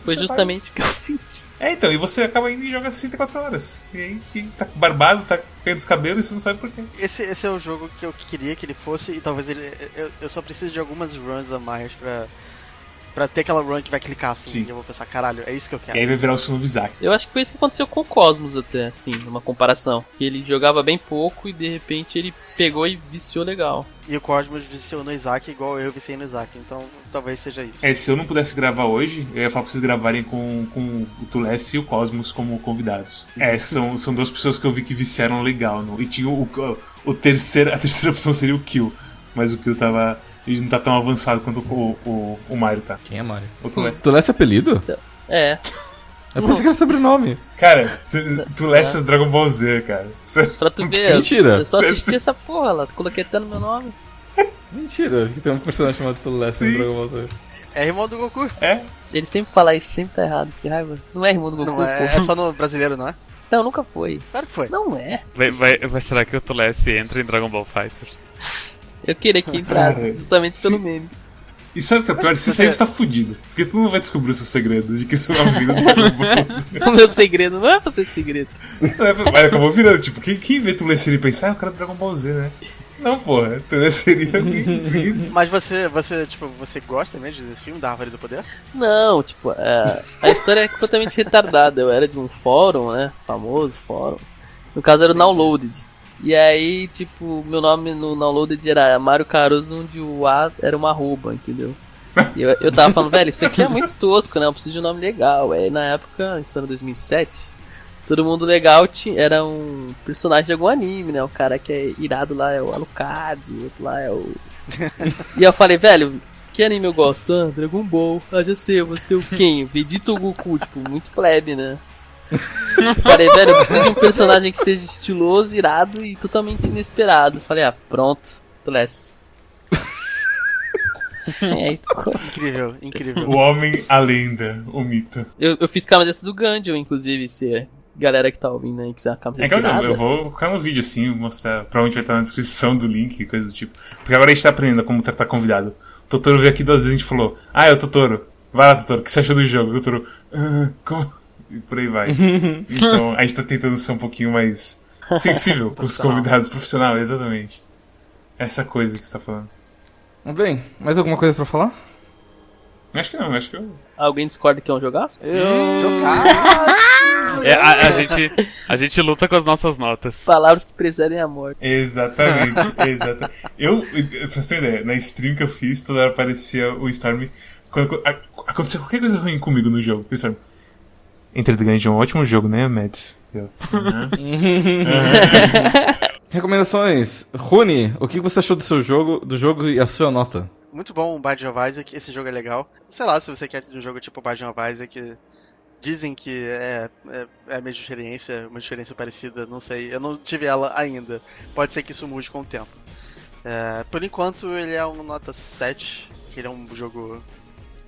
Foi justamente o que eu fiz. É, então, e você acaba indo e joga 64 horas. E aí, que tá barbado, tá caindo os cabelos e você não sabe por quê. Esse, esse é o jogo que eu queria que ele fosse, e talvez ele. Eu, eu só preciso de algumas runs a mais pra pra ter aquela run que vai clicar assim, Sim. e eu vou pensar, caralho, é isso que eu E quero. aí vai virar o Isaac. Eu acho que foi isso que aconteceu com o Cosmos até, assim, numa comparação. Que ele jogava bem pouco e de repente ele pegou e viciou legal. E o Cosmos viciou no Isaac igual eu viciei no Isaac, então talvez seja isso. É, se eu não pudesse gravar hoje, eu ia falar pra vocês gravarem com, com o Tulesse e o Cosmos como convidados. É, são, são duas pessoas que eu vi que viciaram legal. No, e tinha o, o, o terceiro, a terceira opção seria o Kill. Mas o Kill tava. Ele não tá tão avançado quanto o, o, o Mario tá. Quem é Mario? O Tulesse. Tu lê esse apelido? É, Eu pensei que era sobrenome. Cara, cê- Tulesse (laughs) é Dragon Ball Z, cara. (laughs) Pra tu ver, Mentira. eu só assisti essa porra lá, coloquei até no meu nome. (laughs) Mentira, que tem um personagem chamado Tulesse no. Dragon Ball Z. É irmão do Goku. É? Ele sempre fala isso, sempre tá errado, que raiva. Não é irmão do Goku, Não é, é só no brasileiro, não é? Não, nunca foi. Claro que foi. Não é. Vai, vai, vai será que o Tulesse entra em Dragon Ball Fighters? Eu queria que entrasse, justamente pelo meme. E sabe o que é pior? Se Você- sair, você tá fudido. Porque tu não vai descobrir o seu segredo de que isso é uma vida do Dragon Ball Z. O meu segredo não é pra ser segredo. É, Mas acabou virando, tipo, quem, quem vê Tulesse e pensa, ah, o cara do Dragon Ball Z, né? Não, porra, Tulesse seria (laughs) alguém- Mas você, você, tipo, você gosta mesmo desse filme, da Árvore do Poder? Não, tipo, é, a história é completamente retardada. Eu era de um fórum, né? Famoso fórum. No caso era o Downloaded. E aí, tipo, meu nome no Downloaded era Mário Caruso, onde o A era uma arroba, entendeu? E eu, eu tava falando, velho, isso aqui é muito tosco, né? Eu preciso de um nome legal. Aí na época, isso era 2007, todo mundo legal tinha, era um personagem de algum anime, né? O cara que é irado lá é o Alucard, o outro lá é o. (laughs) e eu falei, velho, que anime eu gosto? Ah, Dragon Ball. Ah, já sei, eu vou ser o quem? Vegeta ou Goku? Tipo, muito plebe, né? Falei, velho, eu preciso de um personagem que seja estiloso, irado e totalmente inesperado. Falei, ah, pronto. E aí, (laughs) ficou. Incrível, incrível. O homem, a lenda, o mito. eu, eu fiz camiseta do Gandio, inclusive, se a galera que tá ouvindo aí quiser É camiseta que eu, eu vou colocar no vídeo assim, mostrar. Provavelmente vai estar na descrição do link e coisa do tipo. Porque agora a gente tá aprendendo como tratar convidado. O Totoro veio aqui duas vezes e a gente falou: Ah, é o Totoro. Vai lá, Totoro, o que você achou do jogo? O Totoro, ah, como? E por aí vai. (laughs) então a gente tá tentando ser um pouquinho mais sensível com os convidados, profissional, exatamente. Essa coisa que você tá falando. Bem, mais alguma coisa pra falar? Acho que não, acho que eu. Alguém discorda que é um jogaço? Eu... Jogar! É, a, a gente, a gente luta com as nossas notas. Palavras que precedem a morte. Exatamente, (laughs) exatamente. Eu, pra você ter ideia, na stream que eu fiz, toda hora aparecia o Storm. Quando a- aconteceu qualquer coisa ruim comigo no jogo, o Storm. Enter the Gungeon é um ótimo jogo, né, Mads? Eu, "Aham." (laughs) Recomendações. Rune, o que você achou do seu jogo, do jogo e a sua nota? Muito bom o Binding of Isaac, esse jogo é legal. Sei lá, se você quer um jogo tipo Binding of Isaac, dizem que é, é, é a mesma experiência, uma experiência parecida, não sei. Eu não tive ela ainda. Pode ser que isso mude com o tempo. É, por enquanto ele é um nota 7, ele é um jogo.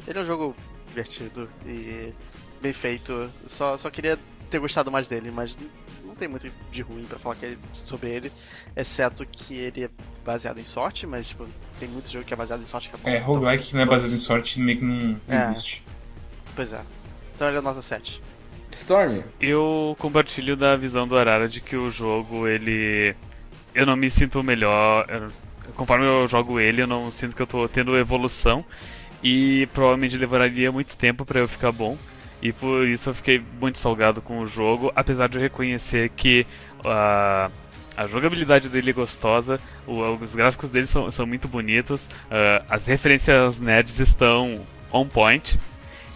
Ele é um jogo divertido e bem feito. Só, só queria ter gostado mais dele, mas não tem muito de ruim pra falar que ele- sobre ele, exceto que ele é baseado em sorte, mas tipo, tem muito jogo que é baseado em sorte que é bom. É, roguelike que não é Então, baseado em sorte meio que não É. existe. Pois é. Então ele é nota 7. Storm. Eu compartilho da visão do Arara de que o jogo, ele. Eu não me sinto melhor. eu Conforme eu jogo ele, eu não sinto que eu tô tendo evolução. E provavelmente levaria muito tempo pra eu ficar bom. E por isso eu fiquei muito salgado com o jogo, apesar de eu reconhecer que ah, a jogabilidade dele é gostosa, o- os gráficos dele são, são muito bonitos, ah, as referências nerds estão on point.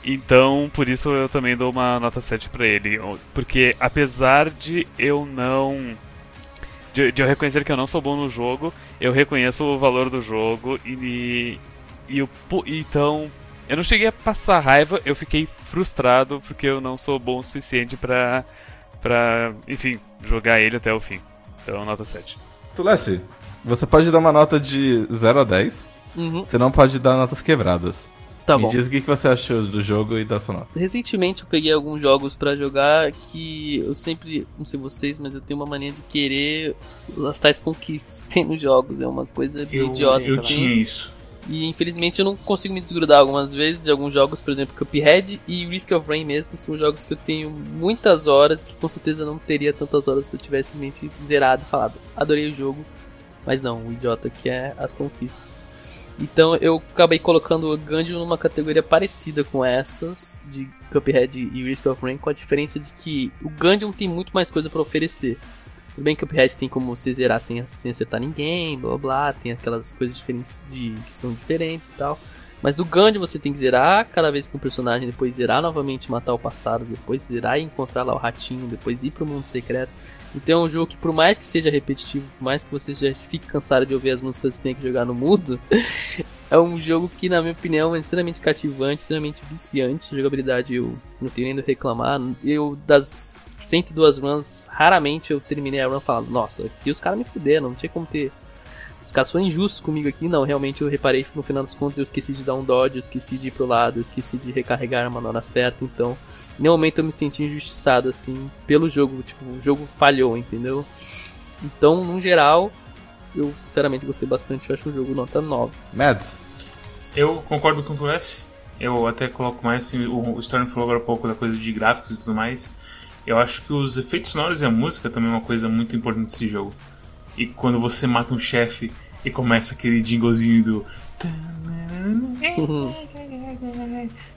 Então, por isso eu também dou uma nota 7 pra ele. Porque apesar de eu não. De, de eu reconhecer que eu não sou bom no jogo, eu reconheço o valor do jogo e. E o. pu- Então. Eu não cheguei a passar raiva, eu fiquei frustrado porque eu não sou bom o suficiente pra. pra. enfim, jogar ele até o fim. Então, nota 7. Tulesse, você pode dar uma nota de 0 a 10. Uhum, Você não pode dar notas quebradas. tá Me bom. diz o que que você achou do jogo e da sua nota. Recentemente eu peguei alguns jogos pra jogar que eu sempre, não sei vocês, mas eu tenho uma mania de querer as tais conquistas que tem nos jogos. É uma coisa meio Eu, idiota. eu assim. tinha isso. E infelizmente eu não consigo me desgrudar algumas vezes de alguns jogos, por exemplo, Cuphead e Risk of Rain mesmo, são jogos que eu tenho muitas horas, que com certeza eu não teria tantas horas se eu tivesse mente zerado e falado, adorei o jogo, mas não, o idiota que é as conquistas. Então eu acabei colocando o Gungeon numa categoria parecida com essas, de Cuphead e Risk of Rain, com a diferença de que o Gungeon tem muito mais coisa para oferecer. Tudo bem que o Cuphead tem como você zerar sem, sem acertar ninguém, blá blá tem aquelas coisas diferentes de, que são diferentes e tal. Mas no Gungeon você tem que zerar cada vez que um personagem, depois zerar novamente, matar o passado, depois zerar e encontrar lá o ratinho, depois ir pro mundo secreto. Então é um jogo que por mais que seja repetitivo, por mais que você já fique cansado de ouvir as músicas que tem que jogar no mundo, (laughs) é um jogo que na minha opinião é extremamente cativante, extremamente viciante. Jogabilidade eu não tenho nem a reclamar. Eu das 102 runs, raramente eu terminei a run falando, nossa, aqui os caras me fuderam, não tinha como ter os caras foram injustos comigo aqui, não. Realmente eu reparei que no final das contas eu esqueci de dar um dodge, eu esqueci de ir pro lado, eu esqueci de recarregar a na hora certa. Então, em nenhum momento eu me senti injustiçado, assim, pelo jogo. Tipo, o jogo falhou, entendeu? Então, no geral, eu sinceramente gostei bastante. Eu acho o jogo nota 9. Mads. Eu concordo com o S. Eu até coloco mais assim, o Storm falou agora há pouco da coisa de gráficos e tudo mais. Eu acho que os efeitos sonoros e a música também é uma coisa muito importante desse jogo. E quando você mata um chefe e começa aquele jinglezinho do. (laughs)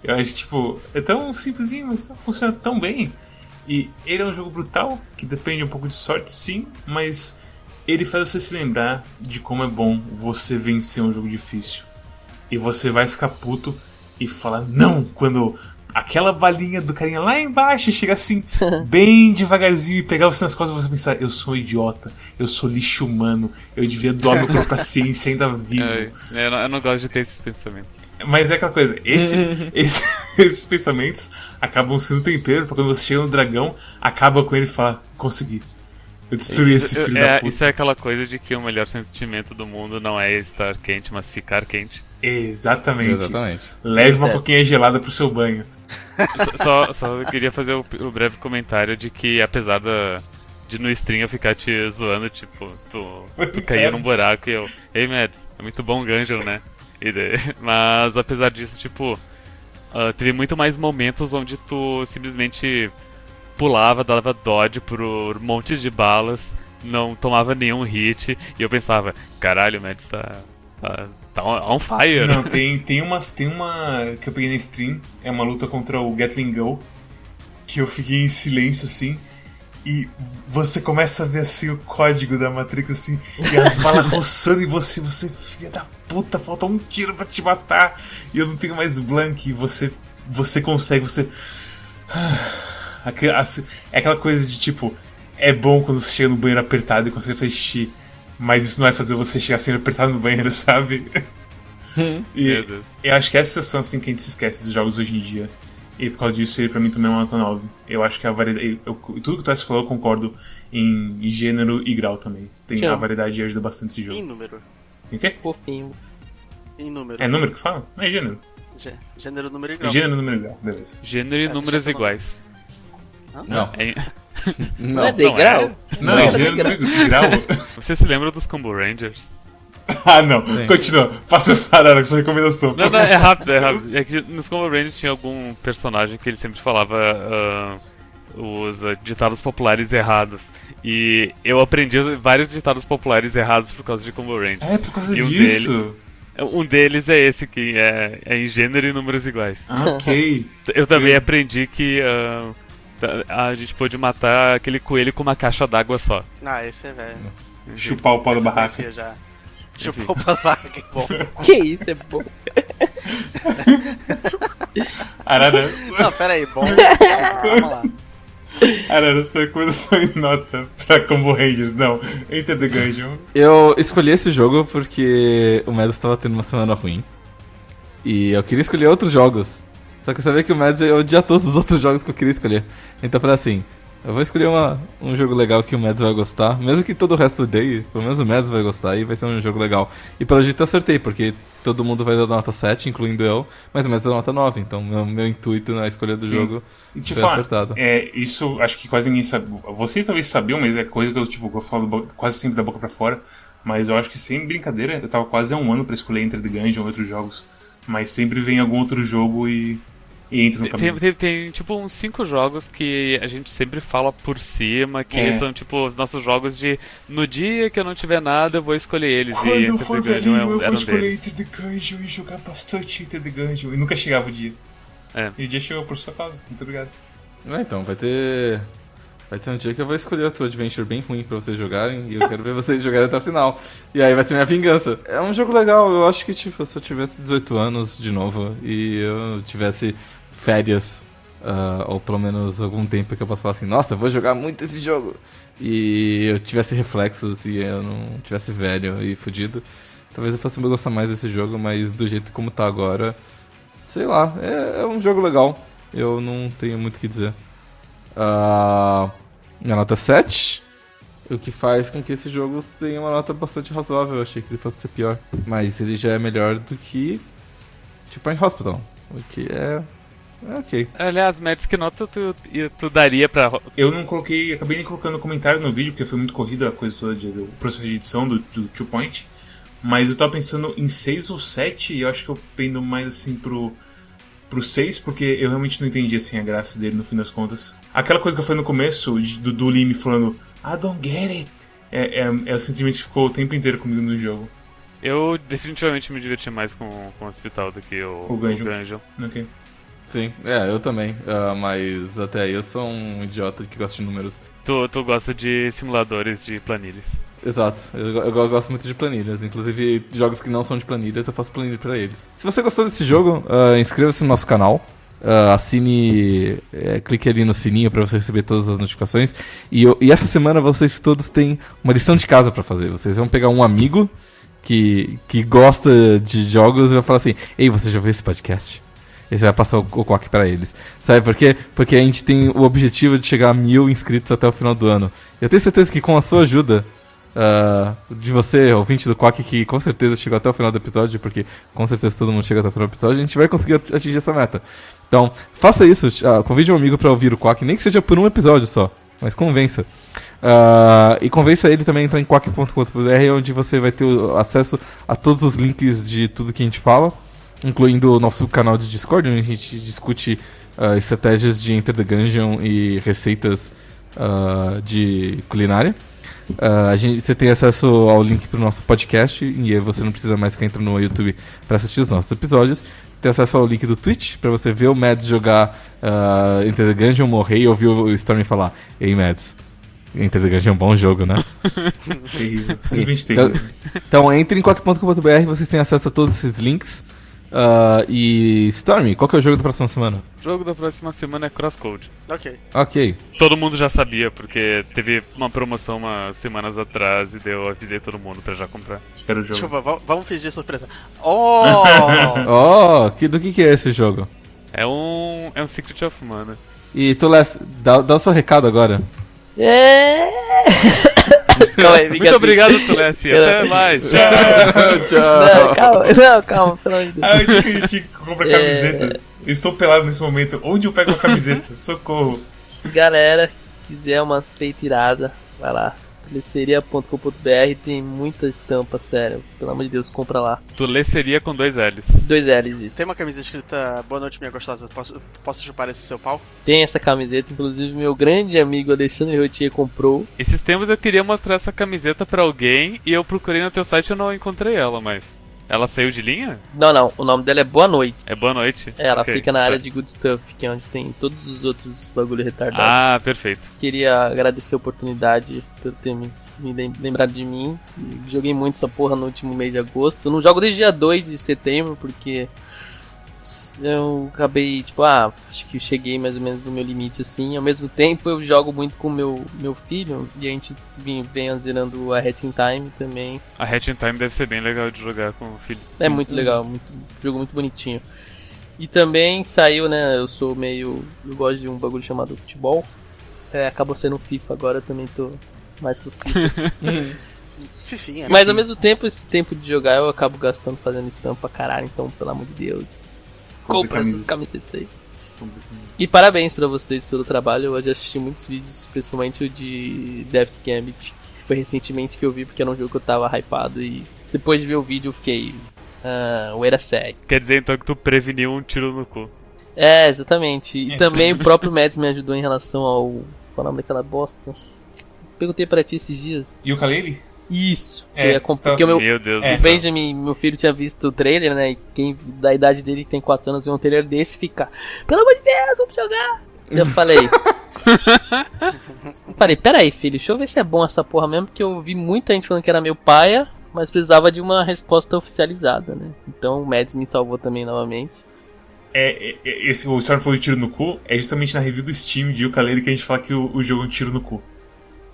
Eu acho tipo, é tão simplesinho, mas funciona tão bem. E ele é um jogo brutal, que depende um pouco de sorte, sim, mas ele faz você se lembrar de como é bom você vencer um jogo difícil. E você vai ficar puto e falar não quando aquela balinha do carinha lá embaixo chega assim, (laughs) bem devagarzinho e pegar você nas costas e você pensar: eu sou um idiota, eu sou lixo humano, eu devia doar meu corpo pra (laughs) ciência ainda vivo. É, eu, não, eu não gosto de ter esses pensamentos. Mas é aquela coisa, esse, (laughs) esse, esses pensamentos acabam sendo tempero pra quando você chega no dragão, acaba com ele e fala: consegui. Eu destruí esse filho é, da puta. Isso é aquela coisa de que o melhor sentimento do mundo não é estar quente, mas ficar quente. Exatamente. Exatamente. Leve uma coquinha gelada pro seu banho. Só, só eu queria fazer o, o breve comentário de que apesar da, de no stream eu ficar te zoando, tipo, tu, tu (laughs) caía num buraco e eu, ei Mads, é muito bom Gungeon, né? E daí- (laughs) mas apesar disso, tipo, ah, teve muito mais momentos onde tu simplesmente pulava, dava dodge por montes de balas, não tomava nenhum hit, e eu pensava, caralho, Mads tá, tá, tá on fire. Não, tem, tem, umas, tem uma que eu peguei na stream, é uma luta contra o Gatling Go, que eu fiquei em silêncio assim, e você começa a ver assim o código da Matrix assim, e as balas (laughs) roçando em você, você, filha da puta, falta um tiro pra te matar, e eu não tenho mais blank, e você, você consegue, você. (sighs) É aquela coisa de tipo, é bom quando você chega no banheiro apertado e consegue fazer xixi, mas isso não vai fazer você chegar sempre apertado no banheiro, (laughs) sabe? E Meu Deus. eu acho que essa sensação assim que a gente se esquece dos jogos hoje em dia. E por causa disso, ele pra mim também é uma nota 9. Eu acho que a variedade. eu- tudo que o Tess falou, eu concordo em gênero e grau também. Tem Tchau. a variedade ajuda bastante esse Em jogo. número. O quê? Fofinho. Em número. É número que fala? Não é gênero. Gê- Gênero, número e grau. gênero, número e grau. Beleza. Gênero e Essa números tá iguais. Não. É- Não, Não. é (laughs) degrau? Não, Não, é é gênero, grau. número e grau. Você se lembra dos Combo Rangers? (laughs) ah, não. Sim. Continua. Passa parar com sua recomendação. Não, não, é rápido, é rápido. É que nos Combo Rangers tinha algum personagem que ele sempre falava ah, os ah, ditados populares errados. E eu aprendi vários ditados populares errados por causa de Combo Rangers. É por causa E um disso. Um deles é esse, que é, é em gênero e números iguais. Ah, ok. Eu também aprendi que ah, a gente pôde matar aquele coelho com uma caixa d'água só. Ah, esse é velho. Chupar o pau da barraca. já. Chupou o pau da barraca, que bom. (laughs) Que isso, é bom. (laughs) Arara. Não, pera aí, bom. (laughs) Calma lá. Arara, sua recomendação em nota pra Combo Rangers. Não. Enter the Gungeon. Eu escolhi esse jogo porque o Mads estava tendo uma semana ruim. E eu queria escolher outros jogos. Só que eu sabia que o Mads ia odiar todos os outros jogos que eu queria escolher. Então eu falei assim, eu vou escolher uma, um jogo legal que o Mads vai gostar. Mesmo que todo o resto odeie, pelo menos o Mads vai gostar e vai ser um jogo legal. E pelo jeito eu acertei, porque todo mundo vai dar nota 7, incluindo eu. Mas o Mads dá nota 9, então meu, meu intuito na escolha do Sim. jogo E te foi falar, acertado. é, isso acho que quase ninguém sabe. Vocês talvez sabiam, mas é coisa que eu, tipo, eu falo quase sempre da boca pra fora. Mas eu acho que sem brincadeira, eu tava quase há um ano pra escolher entre The Gungeon e outros jogos. Mas sempre vem algum outro jogo e e entra no Tem, caminho. tem, tem, tipo uns cinco jogos que a gente sempre fala por cima, que É. são tipo os nossos jogos de no dia que eu não tiver nada, eu vou escolher eles. e Quando eu Enter for velhinho, é eu vou um escolher deles. Enter the Gungeon e jogar bastante Enter the Gungeon. E nunca chegava o dia. É. E o dia chegou por sua causa. Muito obrigado. É, então, vai ter. Vai ter um dia que eu vou escolher outro adventure bem ruim pra vocês jogarem e eu quero ver (laughs) vocês jogarem até o final. E aí vai ser minha vingança. É um jogo legal, eu acho que, tipo, se eu tivesse 18 anos de novo e eu tivesse férias, ah, ou pelo menos algum tempo que eu possa falar assim, nossa, vou jogar muito esse jogo. E eu tivesse reflexos e eu não tivesse velho e fudido. Talvez eu fosse gostar mais desse jogo, mas do jeito como tá agora, sei lá, é, é um jogo legal. Eu não tenho muito o que dizer. Ah, minha nota é 7. O que faz com que esse jogo tenha uma nota bastante razoável. Eu achei que ele fosse ser pior. Mas ele já é melhor do que Tipo Hospital. O que é. Ok. Aliás, Mads, que nota tu, tu daria pra. Eu não coloquei, acabei nem colocando comentário no vídeo, porque foi muito corrida a coisa toda de, do processo de edição do, do Two Point. Mas eu tava pensando em 6 ou 7, e eu acho que eu pendo mais assim pro, pro 6, porque eu realmente não entendi assim a graça dele no fim das contas. Aquela coisa que eu falei no começo, do, do Lime falando, I don't get it. É, é, é o sentimento que ficou o tempo inteiro comigo no jogo. Eu definitivamente me diverti mais com, com o hospital do que o, O Gungeon. Gungeon. Ok. Sim, é, eu também. Ah, mas até aí eu sou um idiota que gosta de números. Tu, tu gosta de simuladores de planilhas. Exato, eu, go- eu gosto muito de planilhas. Inclusive, jogos que não são de planilhas, eu faço planilha pra eles. Se você gostou desse jogo, ah, inscreva-se no nosso canal. ah, assine, é, clique ali no sininho pra você receber todas as notificações. E, eu- e essa semana vocês todos têm uma lição de casa pra fazer. Vocês vão pegar um amigo que, que gosta de jogos e vai falar assim: Ei, você já viu esse podcast? E você vai passar o, o coque pra eles. Sabe por quê? Porque a gente tem o objetivo de chegar a mil inscritos até o final do ano. Eu tenho certeza que com a sua ajuda, ah, de você, ouvinte do Quack, que com certeza chegou até o final do episódio, porque com certeza todo mundo chega até o final do episódio, a gente vai conseguir at- atingir essa meta. Então, faça isso, ah, convide um amigo pra ouvir o Quack, nem que seja por um episódio só, mas convença. Ah, e convença ele também a entrar em quack.com.br, onde você vai ter acesso a todos os links de tudo que a gente fala, incluindo o nosso canal de Discord, onde a gente discute ah, estratégias de Enter the Gungeon e receitas ah, de culinária. Ah, a gente, você tem acesso ao link pro nosso podcast e aí você não precisa mais ficar entrando no YouTube para assistir os nossos episódios. Tem acesso ao link do Twitch para você ver o Mads jogar ah, Enter the Gungeon, morrer e ouvir o Storm falar: Ei, Mads, Enter the Gungeon é um bom jogo, né? (laughs) Simplesmente Então, então entre em qualquer.com.br, vocês têm acesso a todos esses links. Ah, e Stormy, qual que é o jogo da próxima semana? O jogo da próxima semana é Crosscode. Ok. Ok. Todo mundo já sabia, porque teve uma promoção umas semanas atrás e deu, eu avisei todo mundo pra já comprar. Espero o jogo. Desculpa, va- vamos fingir surpresa. (laughs) Oh! (laughs) Oh, que, do que, que é esse jogo? É um. É um Secret of Mana. E tu, Les, dá, dá o seu recado agora. É. (laughs) calma aí, Muito obrigado, Tulesi. Até mais. Tchau. (laughs) Tchau. Não, calma, não, calma, pelo amor de Deus. Ah, eu que, tinha que comprar É. camisetas. Eu estou pelado nesse momento. Onde eu pego a camiseta? (laughs) Socorro. Galera, quiser umas peitiradas, vai lá. Teleceria.com.br tem muita estampa, sério. Pelo amor de Deus, compra lá. Tuleceria com dois L's. Dois L's isso. Tem uma camisa escrita Boa noite, minha gostosa. Posso, posso chupar esse seu pau? Tem essa camiseta, inclusive meu grande amigo Alexandre Rotier comprou. Esses tempos eu queria mostrar essa camiseta pra alguém e eu procurei no teu site e não encontrei ela, mas. Ela saiu de linha? Não, não, o nome dela é Boa Noite. É boa noite. É, ela Ok. fica na área Tá. de Good Stuff, que é onde tem todos os outros bagulho retardados. Ah, perfeito. Queria agradecer a oportunidade por ter me, me lem- lembrado de mim. Joguei muito essa porra no último mês de agosto. Eu não jogo desde dia 2 de setembro, porque eu acabei, tipo, ah, acho que cheguei mais ou menos no meu limite assim. Ao mesmo tempo, eu jogo muito com meu meu filho e a gente vem, vem zerando a Hatching Time também. A Hatch in Time deve ser bem legal de jogar com o filho. É muito legal, muito jogo muito bonitinho. E também saiu, né? Eu sou meio. Eu gosto de um bagulho chamado futebol. É, acabou sendo FIFA agora, também tô mais pro FIFA. (laughs) (laughs) Fifinha. Mas ao mesmo tempo, esse tempo de jogar eu acabo gastando fazendo estampa caralho, então pelo amor de Deus. Compra essas camisas. camisetas aí. E parabéns pra vocês pelo trabalho. Eu já assisti muitos vídeos, principalmente o de Death's Gambit, que foi recentemente que eu vi, porque era um jogo que eu tava hypado. E depois de ver o vídeo eu fiquei. Ah, wait a sec. Quer dizer então que tu preveniu um tiro no cu. É, exatamente. E É. também o próprio Mads me ajudou em relação ao. Qual é o nome daquela bosta? Perguntei pra ti esses dias. E o Kalele? Isso. É, tá- Porque o meu, Meu Deus É. Benjamin, meu filho, tinha visto o trailer, né? E quem da idade dele, que tem 4 anos, vê um trailer desse ficar. Pelo amor de Deus, vamos jogar! E eu falei. eu (laughs) falei, peraí, filho, deixa eu ver se é bom essa porra mesmo, porque eu vi muita gente falando que era meu paia, mas precisava de uma resposta oficializada, né? Então o Mads me salvou também novamente. É, é- é- esse, o Storm falou de tiro no cu, é justamente na review do Steam de Ukulele que a gente fala que o, o jogo é um tiro no cu.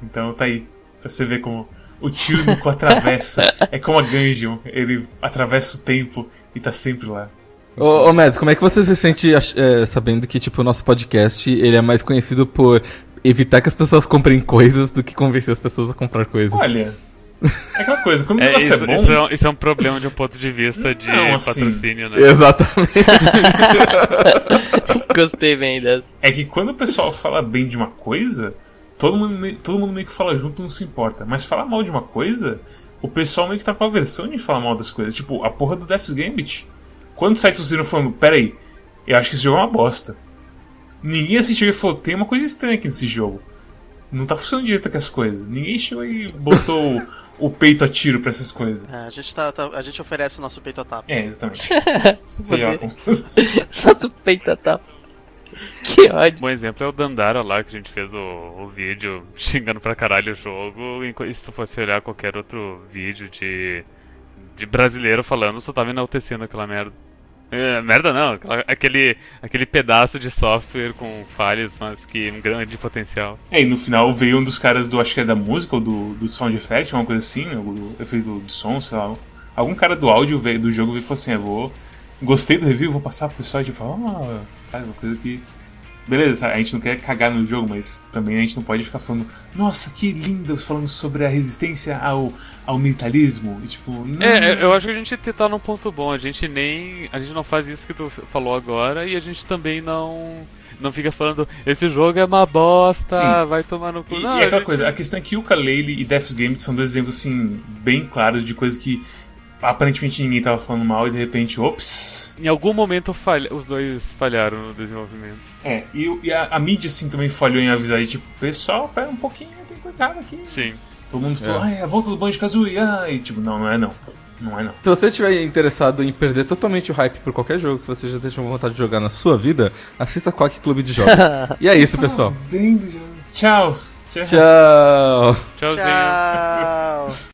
Então tá aí, pra você ver como o cu atravessa. é como a Gungeon, ele atravessa o tempo e tá sempre lá. Ô, ô Mads, como é que você se sente é, sabendo que, tipo, o nosso podcast, ele é mais conhecido por evitar que as pessoas comprem coisas do que convencer as pessoas a comprar coisas? Olha, é aquela coisa, quando o É, negócio isso, é bom. isso é, um- isso é um problema de um ponto de vista de Não, assim, patrocínio, né? Exatamente. (laughs) Gostei bem dessa. É que quando o pessoal fala bem de uma coisa, todo mundo, meio- todo mundo meio que fala junto, não se importa. Mas falar mal de uma coisa, o pessoal meio que tá com a versão de falar mal das coisas. Tipo, a porra do Death's Gambit. Quantos sites surgiram falando, peraí, eu acho que esse jogo é uma bosta. Ninguém assistiu e falou, tem uma coisa estranha aqui nesse jogo. Não tá funcionando direito com as coisas. Ninguém chegou e botou o, o peito a tiro pra essas coisas. É, a, gente tá, tá- a gente oferece nosso peito a tapa. É, exatamente. Sei lá como- Nossa, peita tá. (laughs) Que ódio. Um bom exemplo é o Dandara lá, que a gente fez o, o vídeo xingando pra caralho o jogo. E se tu fosse olhar qualquer outro vídeo de, de brasileiro falando, só tava enaltecendo aquela merda. É, merda não, aquele, aquele pedaço de software com falhas, mas que um grande potencial. É, e no final veio um dos caras do, acho que é da música ou do, do sound effect, uma coisa assim, do efeito do, do som, sei lá. Algum cara do áudio veio, do jogo veio e falou assim: eu vou. Gostei do review, vou passar pro pessoal e tipo, ah, uma coisa que. Beleza, a gente não quer cagar no jogo, mas também a gente não pode ficar falando, nossa, que lindo, falando sobre a resistência ao, ao militarismo. E tipo, não. É, eu acho que a gente tá num ponto bom. A gente nem. A gente não faz isso que tu falou agora e a gente também não. Não fica falando, esse jogo é uma bosta, Sim. vai tomar no cu. E, não, e a aquela gente- coisa, a questão é que o Kalele e Death's Game são dois exemplos assim, bem claros de coisas que aparentemente ninguém tava falando mal e de repente, ops. Em algum momento falha- os dois falharam no desenvolvimento. É, e, e a, a mídia assim também falhou em avisar, e, tipo, pessoal, pera um pouquinho, tem coisa errada aqui. Sim. Todo mundo falou, É. ah, é a volta do Banjo Kazooie, ah, e tipo, não, não é não. Não é não. Se você estiver interessado em perder totalmente o hype por qualquer jogo que você já tenha vontade de jogar na sua vida, assista Quack Clube de Jogos. (laughs) e é isso, pessoal. Tchau. Tchau. Tchau! Tchauzinho. Tchau! (laughs)